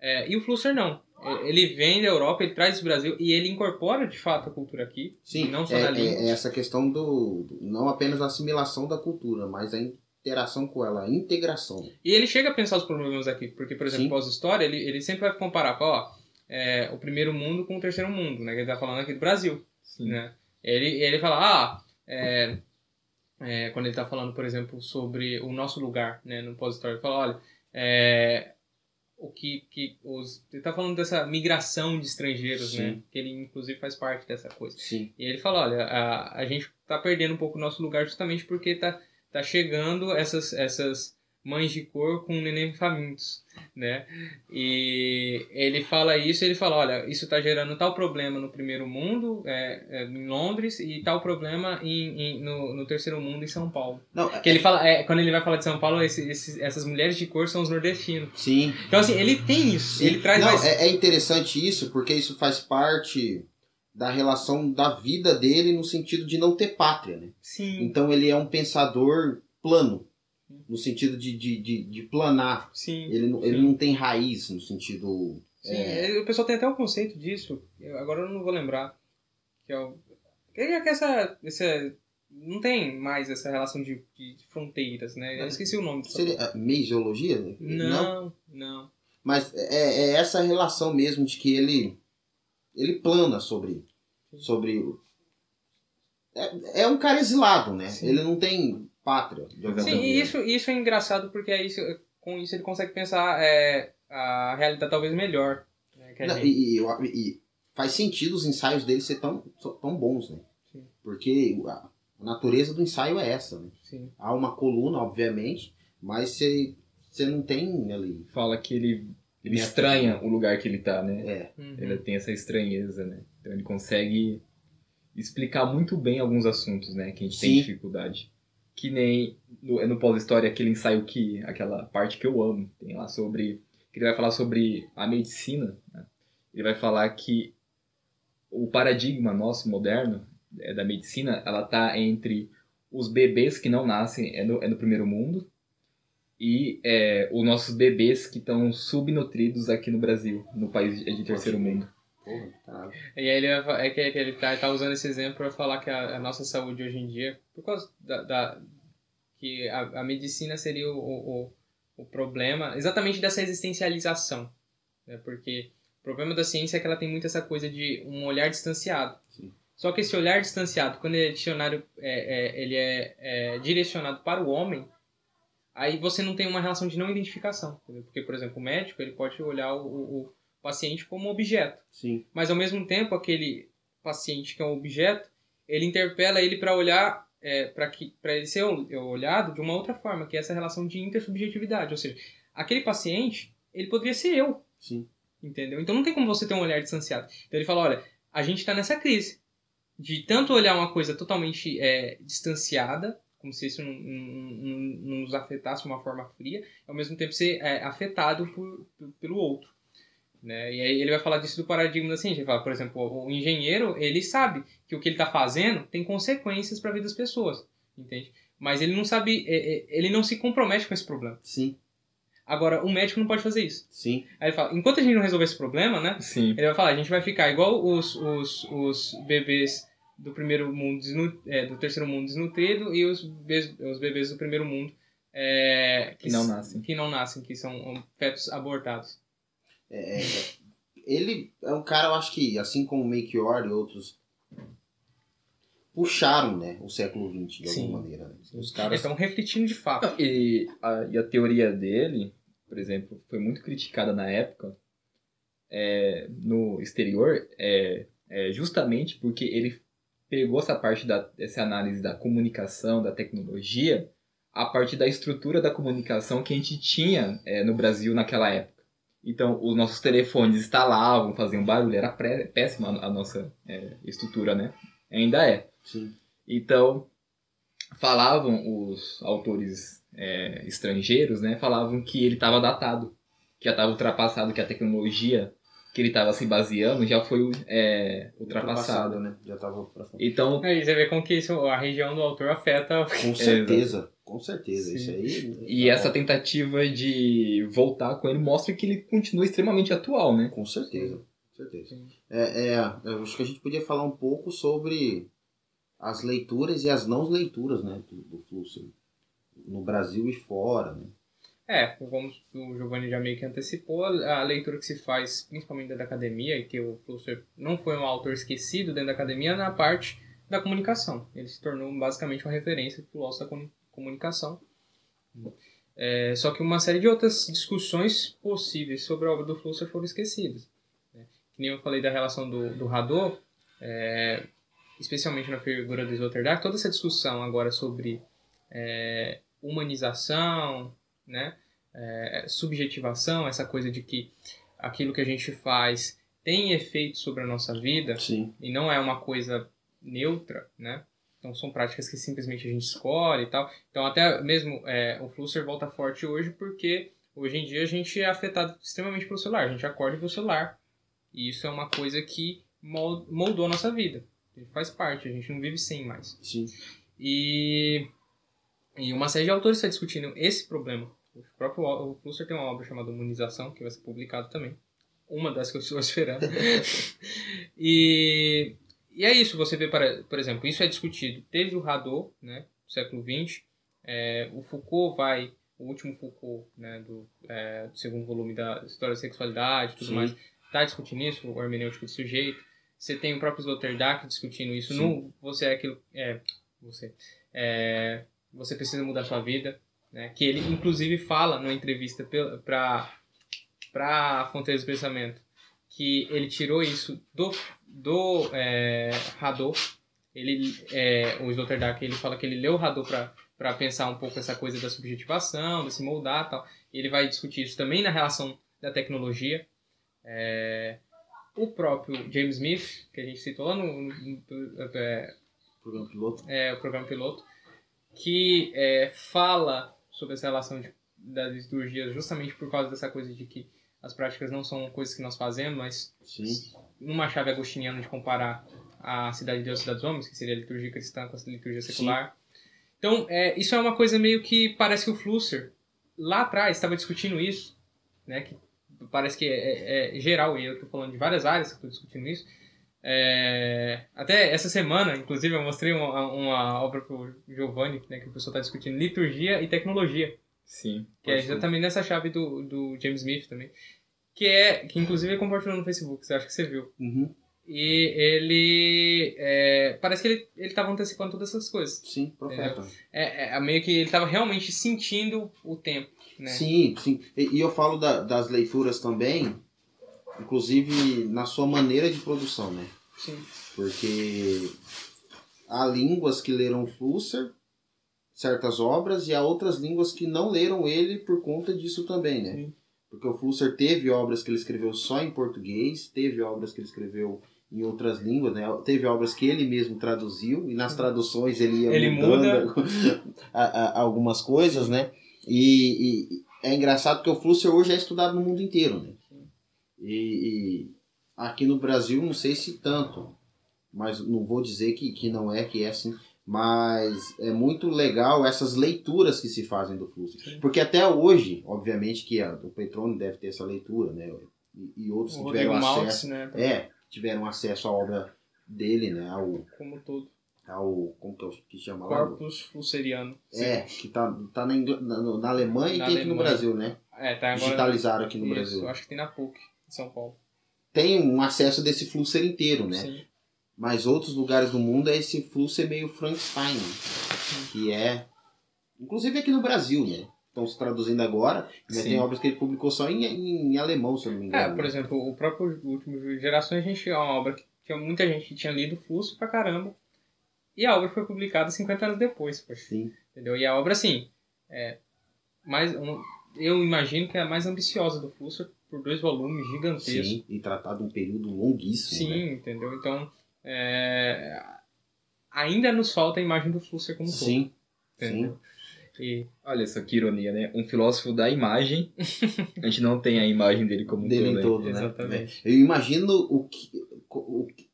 É, e o Flusser não. Ele vem da Europa, ele traz pro Brasil e ele incorpora de fato a cultura aqui. Sim, Não só é, na é- língua. é essa questão do, do- Não apenas a assimilação da cultura, mas a interação com ela, a integração. E ele chega a pensar os problemas aqui, porque, por exemplo, pós-história, ele, ele sempre vai comparar, ó, é, o primeiro mundo com o terceiro mundo, né? Que ele tá falando aqui do Brasil, Sim. né? Ele, ele fala, ah, é, é, quando ele tá falando, por exemplo, sobre o nosso lugar, né? No pós-história, ele fala, olha, é, o que, que os... Ele tá falando dessa migração de estrangeiros, né? Sim. Que ele, inclusive, faz parte dessa coisa. Sim. E ele fala, olha, a, a gente tá perdendo um pouco o nosso lugar justamente porque tá, tá chegando essas, essas mães de cor com neném famintos, né? E ele fala isso, ele fala, olha, isso está gerando tal problema no primeiro mundo, é, é, em Londres, e tal problema em, em, no, no terceiro mundo em São Paulo. Não, Que ele fala, é, quando ele vai falar de São Paulo, esse, esse- essas mulheres de cor são os nordestinos. sim. Então assim, ele tem isso, Sim. ele traz Não, mais... é, é interessante isso, porque isso faz parte da relação da vida dele no sentido de não ter pátria, né? Sim, Então ele é um pensador plano, no sentido de, de, de, de planar. sim. Ele, não- ele Sim. não tem raiz no sentido. Sim, é, o pessoal tem até um conceito disso, eu- agora eu não vou lembrar, que é o... Que é que essa, essa... Não tem mais essa relação de, de fronteiras, né? Eu esqueci o nome seria a mesiologia? né? Não, não. Mas é, é essa relação mesmo de que ele ele plana sobre sobre é, é um cara exilado, né? Sim. Ele não tem pátria. Sim, e isso, isso é engraçado porque aí isso, com isso ele consegue pensar é, a realidade talvez melhor. Né, Não, gente- e, e e faz sentido os ensaios dele ser tão, tão bons, né? Sim. Porque a, natureza do ensaio é essa, né? Sim. Há uma coluna, obviamente, mas você você não tem ali. Fala que ele, ele estranha o lugar que ele tá, né? É, Uhum. Ele tem essa estranheza, né? Então ele consegue explicar muito bem alguns assuntos, né? Que a gente tem Sim. dificuldade. Que nem no, no pós-história aquele ensaio que. aquela parte que eu amo. Tem lá sobre. que ele vai falar sobre a medicina. né? Ele vai falar que o paradigma nosso moderno é, da medicina, ela tá entre os bebês que não nascem é no, é no primeiro mundo e é, os nossos bebês que estão subnutridos aqui no Brasil, no país de terceiro mundo. Porra, caralho. E aí ele, vai fa- é que, que ele tá, tá usando esse exemplo para falar que a, a nossa saúde hoje em dia, por causa da, da- que a, a medicina seria o, o, o- problema, exatamente dessa existencialização, né? Porque o problema da ciência é que ela tem muito essa coisa de um olhar distanciado. Sim. Só que esse olhar distanciado, quando ele é dicionário, é, é- ele é, é direcionado para o homem, aí você não tem uma relação de não identificação. entendeu? Porque, por exemplo, o médico ele pode olhar o- o paciente como objeto. Sim, mas ao mesmo tempo aquele paciente que é um objeto ele interpela ele para olhar é, para que para ele ser ol- olhado de uma outra forma que é essa relação de intersubjetividade. Ou seja aquele paciente ele poderia ser eu. Sim. entendeu? Então não tem como você ter um olhar distanciado. Então ele fala olha a gente está nessa crise de tanto olhar uma coisa totalmente é, distanciada como se isso não, não- não- não nos afetasse de uma forma fria ao mesmo tempo ser é, afetado por, pelo outro né? E aí ele vai falar disso do paradigma da ciência. Ele fala, por exemplo, o engenheiro, ele sabe que o que ele está fazendo tem consequências para a vida das pessoas, entende? Mas ele não sabe, é, é, ele não se compromete com esse problema. Sim, Agora, o médico não pode fazer isso. sim. Aí ele fala, enquanto a gente não resolver esse problema, né? Sim. Ele vai falar, a gente vai ficar igual os, os, os bebês do primeiro mundo, é, do terceiro mundo desnutrido e os, bebês, os bebês do primeiro mundo é, Que não s- nascem. que não nascem, que são fetos abortados. É, ele é um cara, eu acho que, assim como o Melchior e outros, puxaram né, o século XX de Sim. alguma maneira. Né? Os caras. estão refletindo de fato. Não, e, a, e a teoria dele, por exemplo, foi muito criticada na época é, no exterior, é, é justamente porque ele pegou essa parte da, dessa análise da comunicação, da tecnologia, a partir da estrutura da comunicação que a gente tinha é, no Brasil naquela época. Então, os nossos telefones instalavam, faziam barulho, era péssima a, nossa é, estrutura, né? Ainda é. Sim. Então, falavam os autores é, estrangeiros, né? Falavam que ele estava datado, que já estava ultrapassado, que a tecnologia que ele estava se baseando já foi é, ultrapassada. né? Já tava pra frente. Então, Aí você vê como que isso, a região do autor afeta. Com certeza, com certeza. Sim. Isso aí. e essa tentativa de voltar com ele mostra que ele continua extremamente atual, né? Com certeza, com certeza. É, é, eu acho que a gente podia falar um pouco sobre as leituras e as não leituras, né, do, do Flusser no Brasil e fora, né? É, como o Giovanni já meio que antecipou, a leitura que se faz, principalmente dentro da academia, e que o Flusser não foi um autor esquecido dentro da academia, na parte da comunicação. Ele se tornou basicamente uma referência filósofo da comu- comunicação. É, só que uma série de outras discussões possíveis sobre a obra do Flusser foram esquecidas. né? Que nem eu falei da relação do, do Hadot, é, especialmente na figura do Sloterdijk, toda essa discussão agora sobre é, humanização, né? É, subjetivação, essa coisa de que aquilo que a gente faz tem efeito sobre a nossa vida Sim. e não é uma coisa neutra, né? Então são práticas que simplesmente a gente escolhe e tal. Então até mesmo é, o Flusser volta forte hoje porque hoje em dia a gente é afetado extremamente pelo celular. A gente acorda pelo celular. E isso é uma coisa que mol- moldou a nossa vida. Faz parte, a gente não vive sem mais. Sim. E, e uma série de autores está discutindo esse problema. O próprio o Flusser tem uma obra chamada Humanização, que vai ser publicada também. Uma das que eu estou esperando. e, e é isso, você vê, para, por exemplo, isso é discutido desde o Radot, né, século XX. É, o Foucault vai, o último Foucault, né, do, é, do segundo volume da História da Sexualidade e tudo Sim. mais, está discutindo isso, o hermenêutico do sujeito. Você tem o próprio Sloterdijk discutindo isso Sim. no Você é aquilo. É, você. É, você precisa mudar sua vida. Né? Que ele, inclusive, fala numa entrevista para para Fronteiras do Pensamento que ele tirou isso do, do é. Ele, é, o Sloterdijk ele fala que ele leu o Hadot para pensar um pouco essa coisa da subjetivação, de se moldar tal. Ele vai discutir isso também na relação da tecnologia. É, o próprio James Smith, que a gente citou lá no, no- no- é, Programa piloto. é, o programa piloto, que é, fala sobre essa relação de, das liturgias justamente por causa dessa coisa de que as práticas não são coisas que nós fazemos, mas Sim. Numa chave agostiniana de comparar a cidade de Deus e cidade dos homens, que seria a liturgia cristã com a liturgia secular. Então, é, isso é uma coisa meio que parece que o Flusser lá atrás estava discutindo isso, né, que parece que é, é- é geral, e eu estou falando de várias áreas que estou discutindo isso. É, até essa semana, inclusive, eu mostrei uma, uma obra para o Giovanni, né, que o pessoal está discutindo liturgia e tecnologia. Sim. Que é exatamente nessa chave do, do James Smith também. Que é. Que inclusive ele compartilhou no Facebook, você acha que você viu. Uhum. E ele. é, parece que ele, ele tava antecipando todas essas coisas. Sim, profeta. É, é, meio que ele tava realmente sentindo o tempo, né? Sim, sim. E, e eu falo da- das leituras também, inclusive na sua maneira de produção, né? Sim. Porque há línguas que leram Flusser, certas obras, e há outras línguas que não leram ele por conta disso também, né? Sim. Porque o Flusser teve obras que ele escreveu só em português, teve obras que ele escreveu em outras línguas, né? Teve obras que ele mesmo traduziu, e nas traduções ele ia Ele mudando a- a- algumas coisas, né? E, e é engraçado que o Flusser hoje é estudado no mundo inteiro, né? E, e aqui no Brasil, não sei se tanto, mas não vou dizer que, que não é, que é assim, mas é muito legal essas leituras que se fazem do. Sim. Porque até hoje, obviamente que a, o Petrone deve ter essa leitura, né? E, e outros O que tiveram Rodrigo Maltz, acesso, né? é, tiveram acesso à obra dele, né? Ao, Como todo. ao como que, é o- que chama lá? Corpus Flusseriano. É, que tá, tá na, Ingl- na, na Alemanha Na e tem aqui no Alemanha. Brasil, né? É, tá agora. Digitalizaram aqui no Isso, Brasil. acho que tem na PUC, em São Paulo. Tem um acesso desse Flusser inteiro, né? Sim. Mas outros lugares do mundo é esse Flusser meio Frankenstein, né? que é. Inclusive aqui no Brasil, né? Estão se traduzindo agora, mas Sim. tem obras que ele publicou só em, em, em alemão, se eu não me engano. É, por exemplo, o próprio Último de Gerações, a gente é uma obra que tinha muita gente que tinha lido Fluxo pra caramba. E a obra foi publicada 50 anos depois, poxa. Sim, Entendeu? E a obra, assim, é mais, um- eu imagino que é a mais ambiciosa do Flusser, por dois volumes gigantescos. sim, e tratado um período longuíssimo. Sim, né? entendeu? Então, é, ainda nos falta a imagem do Flusser como um todo. Sim? E, Olha só que ironia, né? Um filósofo da imagem, a gente não tem a imagem dele como dele todo. em né? todo, né? Exatamente. Eu imagino o que, o que-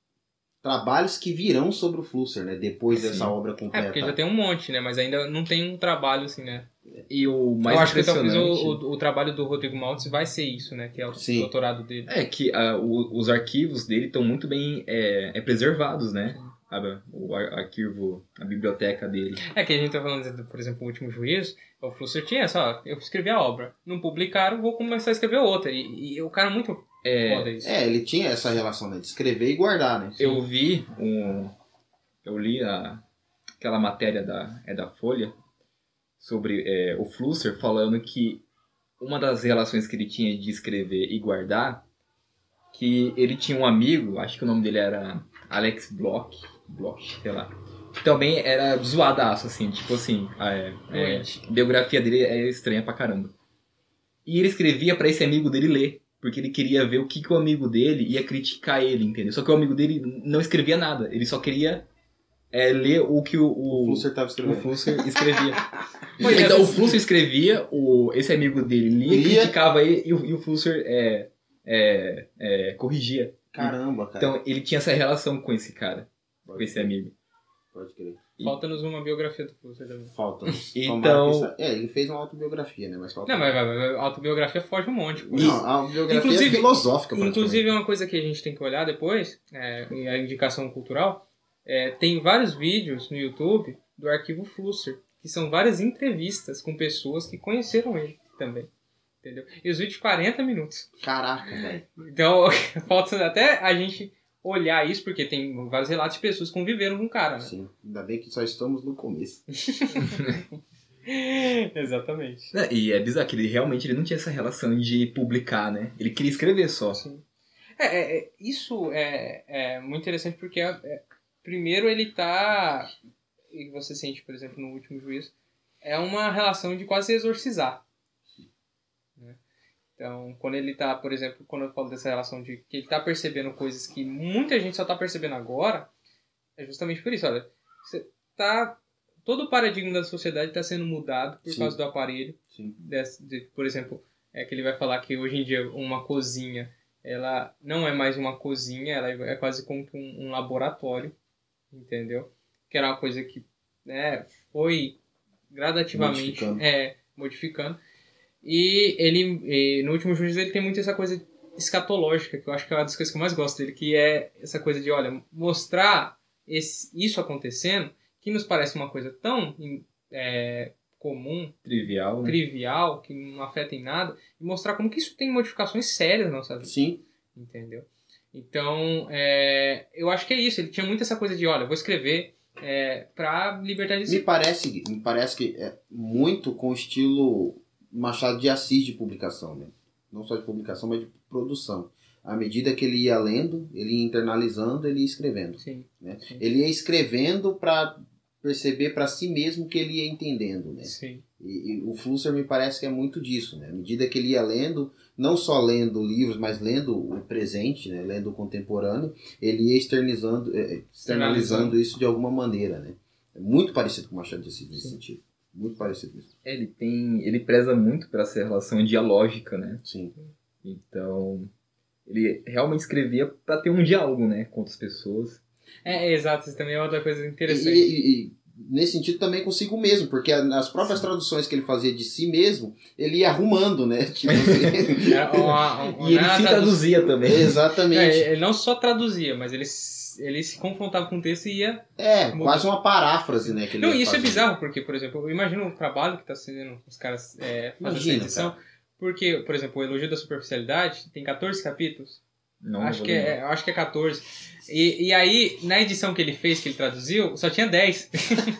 trabalhos que virão sobre o Flusser, né? Depois Sim. dessa obra é, completa. porque já tem um monte, né? Mas ainda não tem um trabalho, assim, né? E o mais eu acho que talvez o, o, o trabalho do Rodrigo Maltz vai ser isso, né? Que é o Sim. doutorado dele. é que ah, o- os arquivos dele estão muito bem é, é, preservados, né? Sabe? O ar- arquivo, a biblioteca dele. É que a gente tá falando, de, por exemplo, o último juízo, o Flusser tinha essa, ó, eu escrevi a obra, não publicaram, vou começar a escrever outra. E, e o cara é muito É. É, ele tinha essa relação, né? De escrever e guardar, né? Eu vi um. Eu li a, aquela matéria da, é da Folha sobre é, o Flusser falando que uma das relações que ele tinha de escrever e guardar, que ele tinha um amigo, acho que o nome dele era Alex Bloch, Bloch, sei lá, que também era zoadaço, assim, tipo assim, a, é, é, a biografia dele é estranha pra caramba. E ele escrevia para esse amigo dele ler, porque ele queria ver o que, que o amigo dele ia criticar ele, entendeu? Só que o amigo dele não escrevia nada, ele só queria é, ler o que o, o, O Flusser tava escrevendo. o Flusser escrevia. então o Flusser escrevia, o, esse amigo dele lia, Lia. criticava ele e o, e o Flusser é, é, é, corrigia. Caramba, cara. Então ele tinha essa relação com esse cara, com pode, esse amigo. pode crer. Falta-nos uma biografia do Flusser também. Falta. Então- É, ele fez uma autobiografia, né? Mas falta. Não, mas, mas, mas a autobiografia foge um monte. pô. Não, a autobiografia Inclusive- é filosófica, Inclusive, uma coisa que a gente tem que olhar depois, é, e a indicação cultural, é, tem vários vídeos no YouTube do arquivo Flusser, que são várias entrevistas com pessoas que conheceram ele também. Entendeu? E os vídeos 40 minutos. Caraca, velho. Então, falta até a gente olhar isso, porque tem vários relatos de pessoas que conviveram com o cara, né? Sim. Ainda bem que só estamos no começo. Exatamente. É, E é bizarro que ele realmente ele não tinha essa relação de publicar, né? Ele queria escrever só. Sim. É, é, é, isso é, é muito interessante porque, é, é, primeiro, ele tá. E você sente, por exemplo, no último juízo, é uma relação de quase exorcizar. Então, quando ele tá, por exemplo, quando eu falo dessa relação de que ele tá percebendo coisas que muita gente só tá percebendo agora, é justamente por isso, olha. Você tá. Todo o paradigma da sociedade está sendo mudado por Sim. causa do aparelho desse- de- por exemplo, é que ele vai falar que hoje em dia uma cozinha, ela não é mais uma cozinha, ela é quase como um, um laboratório, entendeu? Que era uma coisa que né, foi gradativamente Modificando. é, modificando. E ele, e no último juízo, ele tem muito essa coisa escatológica, que eu acho que é uma das coisas que eu mais gosto dele, que é essa coisa de, olha, mostrar esse, isso acontecendo, que nos parece uma coisa tão é, comum, Trivial, né? trivial, que não afeta em nada, e mostrar como que isso tem modificações sérias na nossa vida, Sim. entendeu? Então, é, eu acho que é isso. Ele tinha muito essa coisa de, olha, vou escrever é, pra libertar de Me parece, me parece que é muito com o estilo Machado de Assis de publicação, né? Não só de publicação, mas de produção. À medida que ele ia lendo, ele ia internalizando, ele ia escrevendo. Sim. Né? Ele ia escrevendo para perceber para si mesmo que ele ia entendendo, né? Sim. E, e o Flusser me parece que é muito disso, né? À medida que ele ia lendo, não só lendo livros, mas lendo o presente, né? Lendo o contemporâneo, ele ia externizando, eh, externalizando isso de alguma maneira, né? É muito parecido com o Machado de Assis nesse sentido. Muito parecido mesmo. É, Ele tem. Ele preza muito pra essa relação dialógica, né? Sim. Então. Ele realmente escrevia pra ter um diálogo, né? Com outras pessoas. É, é, exato. Isso também é outra coisa E, interessante. e- e nesse sentido também consigo mesmo, porque a- nas próprias traduções que ele fazia de si mesmo, ele ia arrumando, né? Tipo assim. Era uma- uma- E ele se tradu- traduzia também. Exatamente. É, ele não só traduzia, mas ele, se- ele se confrontava com o texto e ia. É, quase uma paráfrase, né? Não, isso é bizarro, porque, por exemplo, eu imagino o trabalho que está sendo os caras é, fazendo essa Imagina, edição. Porque, por exemplo, o Elogio da Superficialidade tem 14 capítulos. Não, acho, não que é, acho que é 14. E, e aí, na edição que ele fez, que ele traduziu, só tinha 10.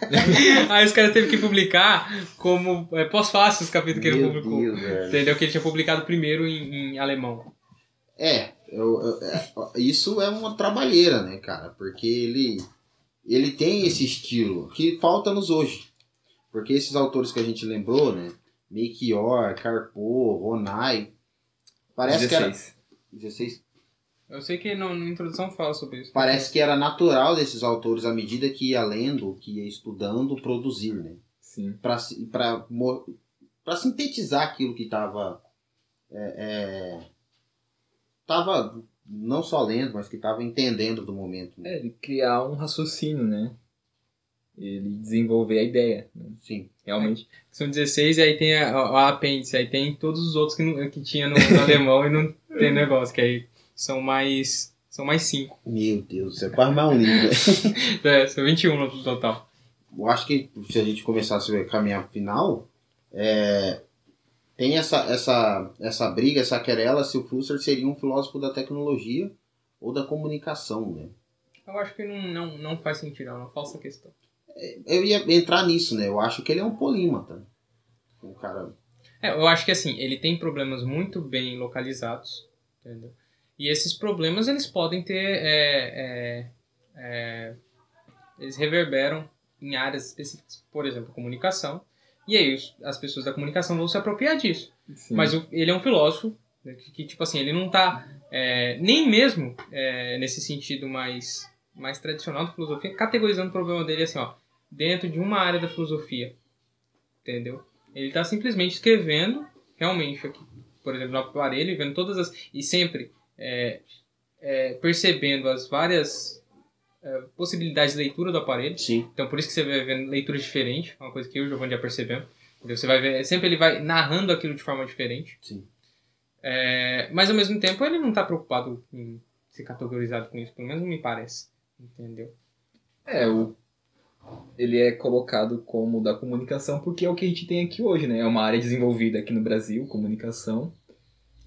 aí os caras teve que publicar como é, pós-fácil os capítulos que ele Meu publicou. Deus. Entendeu? Que ele tinha publicado primeiro em, em alemão. É, eu- eu- é, isso é uma trabalheira, né, cara? Porque ele, ele tem esse estilo que falta-nos hoje. Porque esses autores que a gente lembrou, né? Melchior, Carpo, Ronai, parece que era... 16. 16 Eu sei que no- na introdução fala sobre isso. Parece que era natural desses autores, à medida que ia lendo, que ia estudando, produzir, né? Sim. Para sintetizar aquilo que estava. É, é, tava não só lendo, mas que estava entendendo do momento. Né? É, ele criar um raciocínio, né? Ele desenvolver a ideia. né? Sim. Realmente. São 16 e aí tem a, a apêndice, aí tem todos os outros que, não, que tinha no, no alemão e não tem negócio, que aí são mais. São mais 5. Meu Deus, é quase mais um livro. É, são 21 no total. Eu acho que se a gente começasse a caminhar pro final, é, tem essa, essa, essa briga, essa querela se o Flusser seria um filósofo da tecnologia ou da comunicação, né? Eu acho que não, não, não faz sentido, é uma falsa questão. Eu ia entrar nisso, né? Eu acho que ele é um polímata. Um cara. É, eu acho que assim, ele tem problemas muito bem localizados, entendeu? E esses problemas eles podem ter é, é, é, eles reverberam em áreas específicas, por exemplo, comunicação, e aí as pessoas da comunicação vão se apropriar disso. Sim. Mas ele é um filósofo né, que, que, tipo assim, ele não tá é, nem mesmo é, nesse sentido mais, mais tradicional da filosofia, categorizando o problema dele assim, ó, dentro de uma área da filosofia. Entendeu? Ele tá simplesmente escrevendo, realmente, aqui, por exemplo, no aparelho, vendo todas as. E sempre é, é, percebendo as várias é, possibilidades de leitura do aparelho. Sim. Então por isso que você vai vendo leituras diferentes, uma coisa que eu e o Giovanni já percebemos. Entendeu? Você vai ver, sempre ele vai narrando aquilo de forma diferente. Sim. É, mas ao mesmo tempo ele não está preocupado em ser categorizado com isso, pelo menos me parece. Entendeu? É, o... ele é colocado como da comunicação porque é o que a gente tem aqui hoje, né? É uma área desenvolvida aqui no Brasil, comunicação.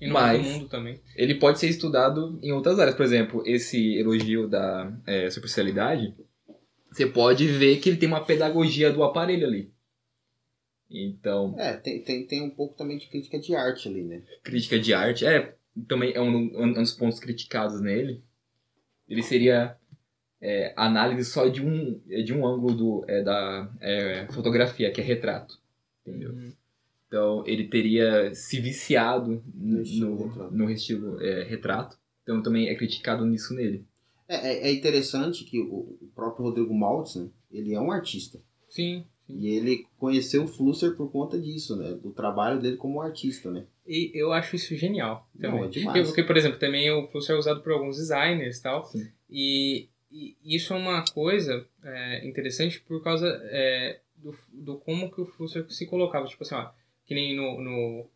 E no Mas- mundo também. Ele pode ser estudado em outras áreas. Por exemplo, esse elogio da é, superficialidade, você pode ver que ele tem uma pedagogia do aparelho ali. Então, É, tem, tem, tem um pouco também de crítica de arte ali, né? crítica de arte é também é um, um dos pontos criticados nele. Ele seria é, análise só de um de um ângulo do, é, da é, fotografia, que é retrato. Entendeu? Hum, Então ele teria se viciado No no, no, estilo é, retrato. Então também é criticado nisso nele. É, é, é interessante que o, próprio Rodrigo Maltz, né, ele é um artista. Sim. E ele conheceu o Flusser por conta disso, né? Do trabalho dele como artista, né? E eu acho isso genial. Não, Também. é demais. Porque, por exemplo, também o Fluxo é usado por alguns designers e tal. E, e isso é uma coisa é, interessante por causa é, do, do como que o Flusser se colocava. Tipo assim, ó, que nem no, no-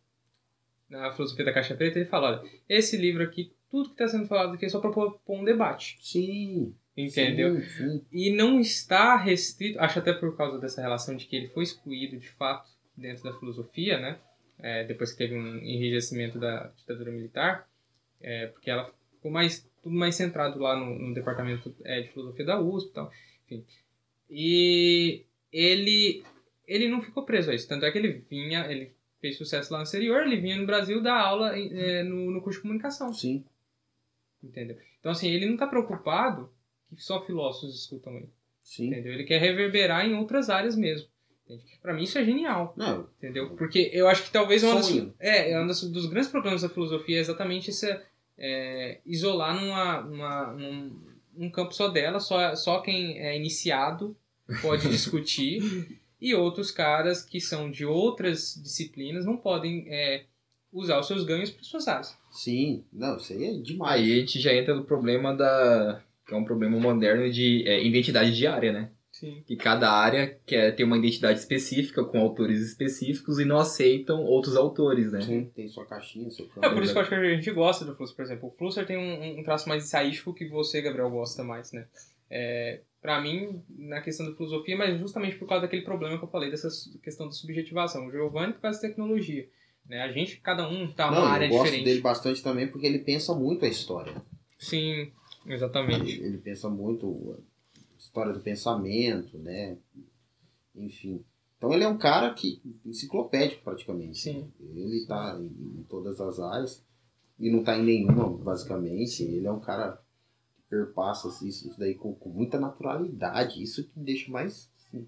na filosofia da caixa preta, ele fala, olha, esse livro aqui, tudo que está sendo falado aqui é só para propor um debate. Sim. Entendeu? Sim, sim. E não está restrito, acho até por causa dessa relação de que ele foi excluído de fato dentro da filosofia, né? É, depois que teve um enrijecimento da ditadura militar, é, porque ela ficou mais tudo mais centrado lá no, no departamento é, de filosofia da USP e tal, enfim. E ele ele não ficou preso a isso, tanto é que ele vinha, ele fez sucesso lá no exterior, ele vinha no Brasil dar aula é, no, no curso de comunicação. Sim. Entendeu? Então, assim, ele não está preocupado que só filósofos escutam ele. Sim. Entendeu? Ele quer reverberar em outras áreas mesmo. Pra mim isso é genial. Não, Entendeu? Porque eu acho que talvez uma das, Sonho. é, é um das- dos grandes problemas da filosofia é exatamente esse é, isolar numa, numa, num, num campo só dela, só, só quem é iniciado pode discutir, e outros caras que são de outras disciplinas não podem é, usar os seus ganhos para suas áreas. sim. Não, isso aí é demais. Aí a gente já entra no problema da. que é um problema moderno de é, identidade de área, né? Sim. Que cada área quer ter uma identidade específica, com autores específicos, e não aceitam outros autores, né? Sim, tem sua caixinha, seu É campo. por isso que eu acho que a gente gosta do Flusser, por exemplo. O Flusser tem um, um traço mais ensaístico que você, Gabriel, gosta mais, né? É, pra mim, na questão da filosofia, mas justamente por causa daquele problema que eu falei, dessa questão da subjetivação. O Giovanni por causa da tecnologia. Né? A gente, cada um tá Não, numa área eu gosto diferente. dele bastante também porque ele pensa muito a história. Sim, exatamente. Ele, ele pensa muito a história do pensamento, né? Enfim. Então ele é um cara que enciclopédico praticamente. Sim. Ele tá em, em todas as áreas e não tá em nenhuma, basicamente. Ele é um cara perpassa assim, isso daí com, com muita naturalidade. Isso que me deixa mais. assim,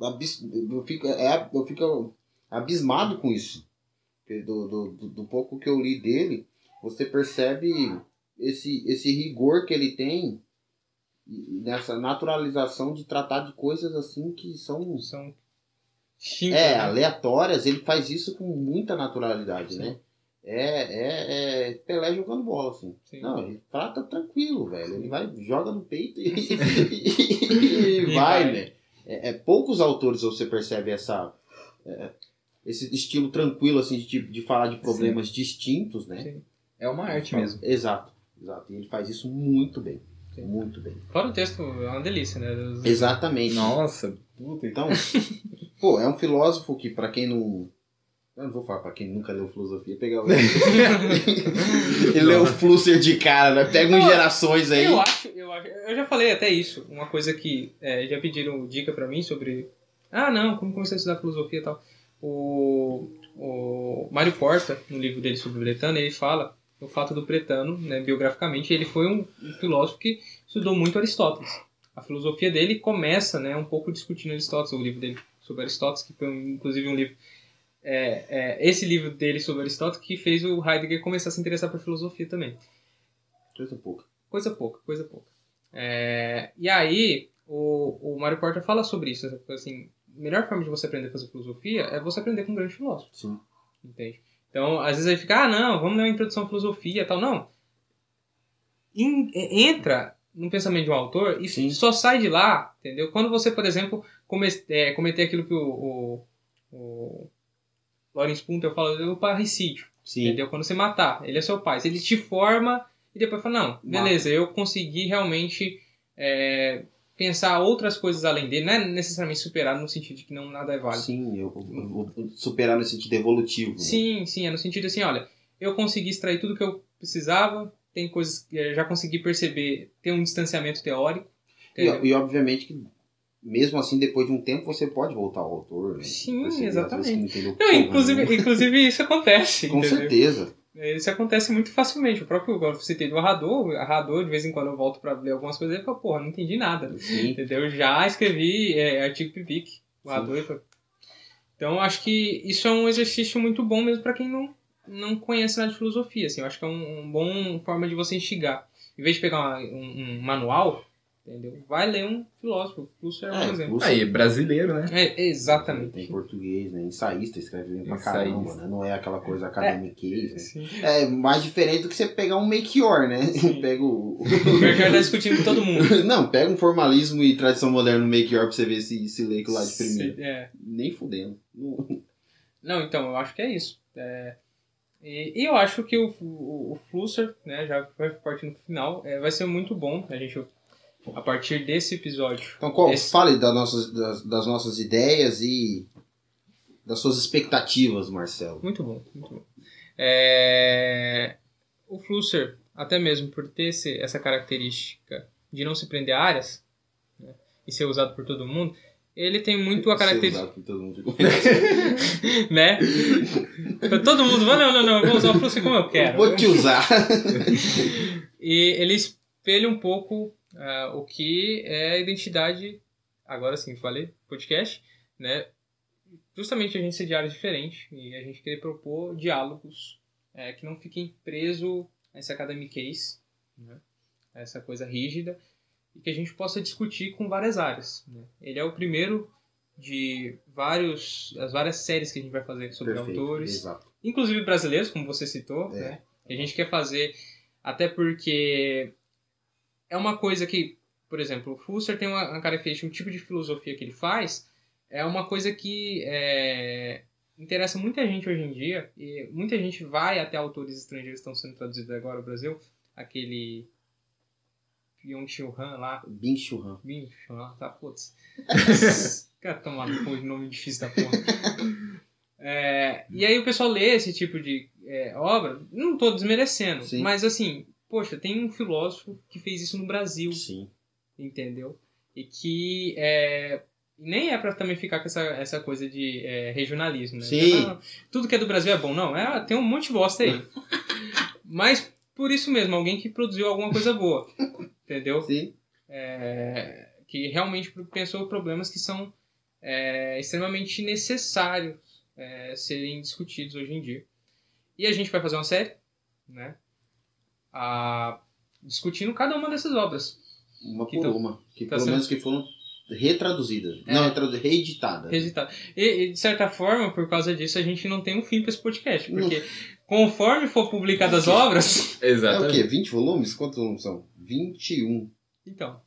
abis- eu, fico, é, eu fico abismado com isso. Do, do, do, pouco que eu li dele, você percebe esse, esse rigor que ele tem nessa naturalização de tratar de coisas assim que são São é, né? aleatórias, ele faz isso com muita naturalidade, Sim. né? É, é, é Pelé jogando bola, assim. Sim. Não, ele trata tranquilo, velho. Ele vai, joga no peito e, E e vai, né? É, é, poucos autores você percebe essa, é, esse estilo tranquilo, assim, de, de falar de problemas distintos, né? Sim. É uma arte mesmo. Exato, exato. E ele faz isso muito bem. Sim. Muito bem. Fora o texto, é uma delícia, né? Exatamente. Nossa, puta. Então, pô, é um filósofo que, pra quem não. Eu não vou falar pra quem nunca leu filosofia, pegar o. Ele leu o Flusser de cara, né? Pega uns gerações aí. Eu acho, eu acho, eu já falei até isso, uma coisa que é, já pediram dica pra mim sobre, ah não, como comecei a estudar filosofia e tal. O, o Mário Porta, no livro dele sobre o Bretano, ele fala o fato do Pretano, né, biograficamente, ele foi um, um filósofo que estudou muito Aristóteles. a filosofia dele começa, né, um pouco discutindo Aristóteles, o livro dele sobre Aristóteles, que foi inclusive um livro é, é, esse livro dele sobre Aristóteles que fez o Heidegger começar a se interessar por filosofia também. Coisa pouca. Coisa pouca, coisa pouca. É, e aí, o, o Mário Porta fala sobre isso. Assim, a melhor forma de você aprender a fazer filosofia é você aprender com um grande filósofo. Sim. Entende? Então, às vezes aí fica, ah, não, vamos ler uma introdução à filosofia e tal. Não. In- entra no pensamento de um autor e Sim. só sai de lá, entendeu? Quando você, por exemplo, come, é, cometer aquilo que o, o, o Lawrence Punter fala, o parricídio. Sim. Entendeu? Quando você matar, ele é seu pai. Ele te forma e depois fala, não, beleza, eu consegui realmente é, pensar outras coisas além dele. Não é necessariamente superar no sentido de que não nada é válido. Sim, eu, eu vou superar no sentido evolutivo. né? Sim, sim, é no sentido assim, olha, eu consegui extrair tudo que eu precisava, tem coisas que eu já consegui perceber, ter um distanciamento teórico. E, e obviamente que mesmo assim, depois de um tempo, você pode voltar ao autor. Né? Sim, Perceber, às exatamente. não Não, inclusive, nenhuma. inclusive isso acontece. Com entendeu? certeza. Isso acontece muito facilmente. O próprio, igual eu citei do Arrador, o Arrador, de vez em quando eu volto pra ler algumas coisas, ele fala, porra, não entendi nada. Sim. Entendeu? Eu já escrevi é, artigo Pipic, o Sim. Arrador. ele fala- Então, acho que isso é um exercício muito bom mesmo pra quem não, não conhece nada de filosofia. Assim, eu acho que é um, um bom forma de você instigar. Em vez de pegar uma- um, um manual, entendeu? Vai ler um filósofo. Husserl é um É, exemplo. Aí, brasileiro, né? É, Tem exatamente. português, né? Ensaísta, escreve bem pra Ensaísta. caramba, né? Não é aquela coisa acadêmica, né? É mais diferente do que você pegar um make-or, né? Pega o... O Berger tá discutindo com todo mundo. Não, pega um formalismo e tradição moderna no make-or pra você ver se, se lê aquilo lá de primeiro. É. Nem fudendo. Não- Não, então, eu acho que é isso. É, e, e eu acho que o, o, o Flusser, né, já vai partir no final, é, vai ser muito bom a gente, a partir desse episódio. Então, qual, fale das nossas, das, das nossas ideias e das suas expectativas, Marcelo. Muito bom, muito bom. É, o Flusser, até mesmo por ter esse, essa característica de não se prender a áreas né, e ser usado por todo mundo, ele tem muito a Ser característica. usado por todo mundo. né? Todo mundo, não, não, não, eu vou usar o Flusser como eu quero. Vou te usar. E ele espelha um pouco ah, o que é a identidade, agora sim, falei, podcast, né? Justamente a gente ser de áreas diferentes e a gente querer propor diálogos eh, que não fiquem presos a esse academiquez, né? a essa coisa rígida, e que a gente possa discutir com várias áreas. Né? Ele é o primeiro de vários, as várias séries que a gente vai fazer sobre Perfeito, autores, Exato. inclusive brasileiros, como você citou, É. né? A gente quer fazer, até porque é uma coisa que, por exemplo, o Fusser tem uma, uma característica, um tipo de filosofia que ele faz, é uma coisa que é, interessa muita gente hoje em dia, e muita gente vai até autores estrangeiros que estão sendo traduzidos agora no Brasil, aquele Byung-Chul Han lá, Bing Churran. Byung-Chul Han, tá, putz. Cara, tomar no cu de nome difícil da porra. É, e aí o pessoal lê esse tipo de é, obra, não tô desmerecendo, Sim. mas assim, poxa, tem um filósofo que fez isso no Brasil, Sim. entendeu? E que é, nem é pra também ficar com essa, essa coisa de é, regionalismo, né? Sim. Ah, tudo que é do Brasil é bom, não, é, tem um monte de bosta aí. mas por isso mesmo, alguém que produziu alguma coisa boa, entendeu? Sim. é, que realmente pensou problemas que são é, extremamente necessários é, serem discutidos hoje em dia. E a gente vai fazer uma série, né? A- discutindo cada uma dessas obras. Uma Que por tão- uma. Que tá pelo sendo- menos que foram retraduzidas. É. Não, retradu- reeditadas. Resultado. E, e, de certa forma, por causa disso, a gente não tem um fim para esse podcast. Porque conforme for publicadas as obras. É o Exatamente. quê? 20 volumes? Quantos volumes são? 21. Então.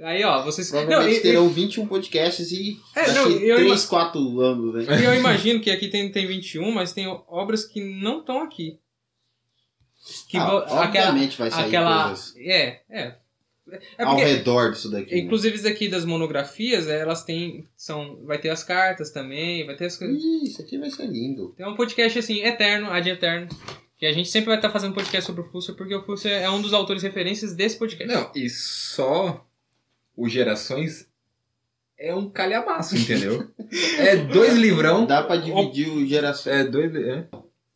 Aí, ó, vocês. Provavelmente Não, e- e- terão 21 podcasts e É, não, eu 3, 4 anos, né? E eu imagino que aqui tem, tem 21, mas tem obras que não estão aqui. Que Ah, vo- aquela, obviamente vai sair aquela coisas É, é. É ao porque, redor disso daqui. né? inclusive, isso aqui das monografias, elas têm. São, vai ter as cartas também, vai ter as coisas. Ih, isso aqui vai ser lindo. Tem um podcast assim, eterno, ad eterno. Que a gente sempre vai estar fazendo podcast sobre o Fusser, porque o Fusser é um dos autores referências desse podcast. Não, e só o Gerações é um calhamaço, entendeu? é dois livrão. Dá pra dividir o geração. É dois. É.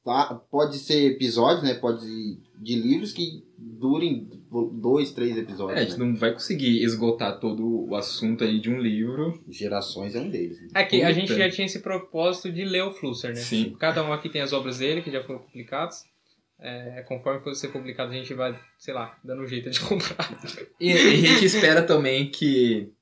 tá, pode ser episódios, né? Pode de livros que durem dois, três episódios. É, a gente né? não vai conseguir esgotar todo o assunto aí de um livro. Gerações é um deles. né? É que a Puta. gente já tinha esse propósito de ler o Flusser, né? Sim. Cada um aqui tem as obras dele, que já foram publicadas. É, conforme for ser publicado, a gente vai, sei lá, dando um jeito de comprar. E, e a gente espera também que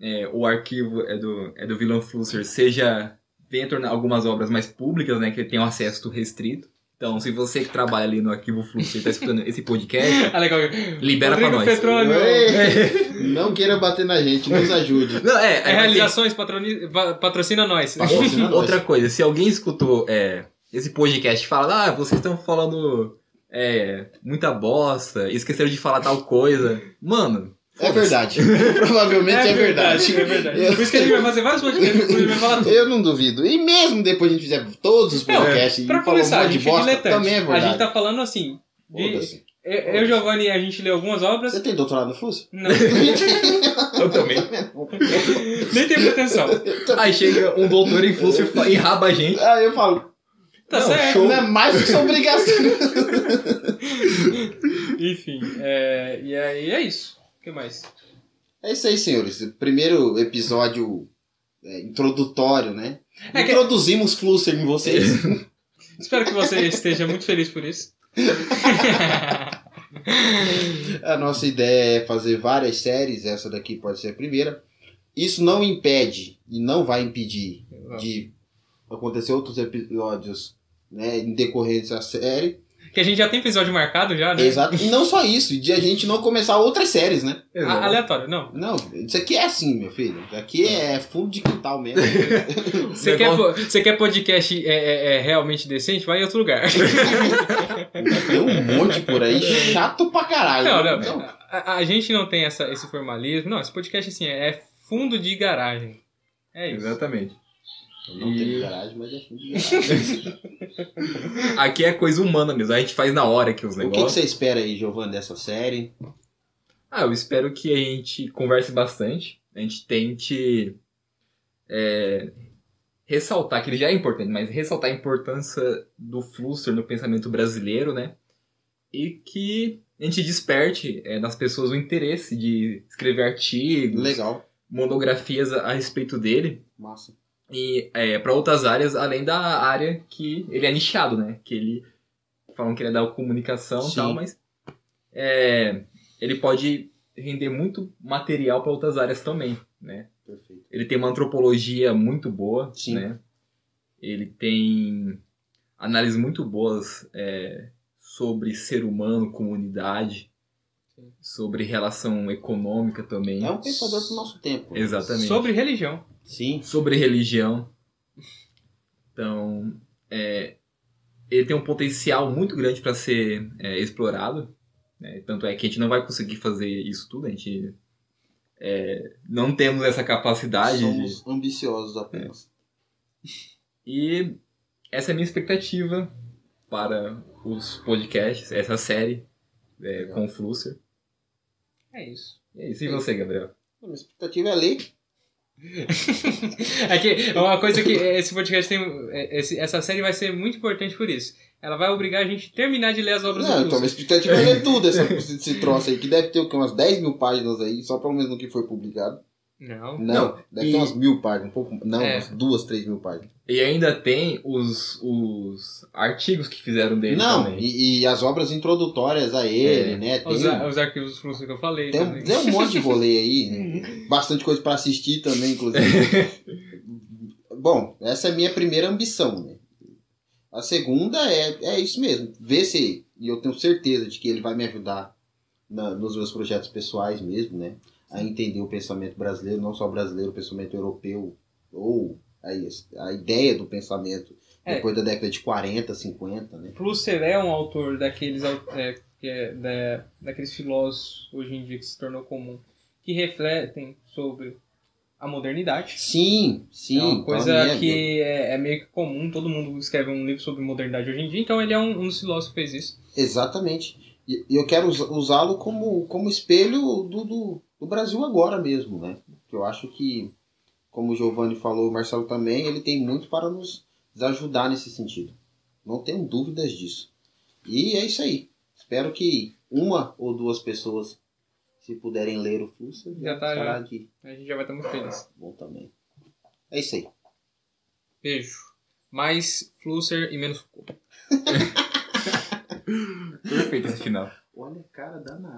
é, o arquivo é do, é do Vilão Flusser seja venha tornar algumas obras mais públicas, né? Que tenham acesso restrito. Então, se você que trabalha ali no arquivo Flusser está escutando esse podcast, Ah, legal. libera pra Rodrigo nós. Petróleo. Ei, Não queira bater na gente, nos ajude. Não, é, É, é, ter- realizações, patroni... va- patrocina nós. Patrocina nós. Outra coisa, se alguém escutou é, esse podcast e fala, ah, vocês estão falando é, muita bosta, esqueceram de falar tal coisa. Mano, É verdade. Provavelmente é, verdade. É verdade. Por isso que a gente vai fazer vários podcasts, a gente vai falar tudo. Eu não duvido. E mesmo depois a gente fizer todos os podcasts Pra e falar um começar, a gente é bosta, diletante. também é a verdade. gente tá falando assim. de- eu, eu e o Giovanni, a gente leu algumas obras. Você tem doutorado no FUS? Não, eu também. nem tenho pretensão. Aí chega um doutor em Flusser e enraba a gente. Ah, eu falo, Tá Não, certo. show. não é mais do que sua obrigação. Enfim, é, e aí é isso. O que mais? É isso aí, senhores. Primeiro episódio é, introdutório, né? É que- Introduzimos Flusser em vocês. Espero que você esteja muito feliz por isso. A nossa ideia é fazer várias séries, essa daqui pode ser a primeira. Isso não impede e não vai impedir de acontecer outros episódios né, em decorrência da série. Que a gente já tem episódio marcado já, né? Exato. E não só isso, de a gente não começar outras séries, né? A- aleatório, não. Não, isso aqui é assim, meu filho. Isso aqui é fundo de quintal mesmo. Você quer, você quer podcast é, é- é realmente decente? Vai em outro lugar. Tem um monte por aí, chato pra caralho. Não, não. Então, A, a gente não tem essa, esse formalismo. Não, esse podcast assim é fundo de garagem. É isso. Exatamente. Não tem E garagem, mas é fundo de garagem. aqui é coisa humana mesmo, a gente faz na hora aqui os o que, que negócios. você espera aí, Giovanni, dessa série? Ah, eu espero que a gente converse bastante, a gente tente é, ressaltar, que ele já é importante, mas ressaltar a importância do Flusser no pensamento brasileiro, né? E que a gente desperte é, nas pessoas o interesse de escrever artigos, Legal. monografias a, a respeito dele. Massa. E é, para outras áreas, além da área que ele é nichado, né? Que ele falam que ele é da comunicação e tal, mas é, ele pode render muito material para outras áreas também, né? Perfeito. Ele tem uma antropologia muito boa, Sim. né? Ele tem análises muito boas é, sobre ser humano, comunidade, Sim. sobre relação econômica também. É um pensador pro nosso tempo. Exatamente Sobre religião. Sim. sobre religião. Então, é, ele tem um potencial muito grande para ser é, explorado. né? Tanto é que a gente não vai conseguir fazer isso tudo, a gente é, não temos essa capacidade. de- Somos ambiciosos apenas. E essa é a minha expectativa para os podcasts, essa série é, com o Flusser. É isso. E é isso. E você, Gabriel? A minha expectativa é ler. É que é uma coisa que esse podcast tem. é, esse- essa série vai ser muito importante por isso. Ela vai obrigar a gente a terminar de ler as obras Não, do então a expectativa é ler tudo essa, esse, troço aí, que deve ter umas 10 mil páginas aí, só pelo menos no que foi publicado. Não. Não, deve e- ter umas mil páginas, um pouco. Não, É. umas duas, três mil páginas. E ainda tem os, os artigos que fizeram dele Não, também. e, e as obras introdutórias a ele, É. né? Tem, Os, os arquivos que eu falei tem, um- também. tem um monte de rolê aí, né? bastante coisa pra assistir também, inclusive. Bom, essa é a minha primeira ambição, né? A segunda é, é isso mesmo, ver se, e eu tenho certeza de que ele vai me ajudar na- nos meus projetos pessoais mesmo, né? A entender o pensamento brasileiro, não só brasileiro, o pensamento europeu, ou aí, a ideia do pensamento É. depois da década de 40, 50, né? Flusser é um autor daqueles, é, que é, da- daqueles filósofos hoje em dia que se tornou comum, que refletem sobre a modernidade. Sim, sim. é uma então coisa a minha- que é, é meio que comum, todo mundo escreve um livro sobre modernidade hoje em dia, então ele é um, um dos filósofos que fez isso. Exatamente. E eu quero us- usá-lo como, como espelho do, do, do Brasil agora mesmo, né? Que eu acho que, como o Giovanni falou, o Marcelo também, ele tem muito para nos ajudar nesse sentido. Não tenho dúvidas disso. E é isso aí. Espero que uma ou duas pessoas, se puderem ler o Flusser, Já tá, estará já. de A gente já vai estar muito feliz. bom também. É isso aí. Beijo. Mais Flusser e menos Foucault. Perfeito esse final. Olha a cara danada.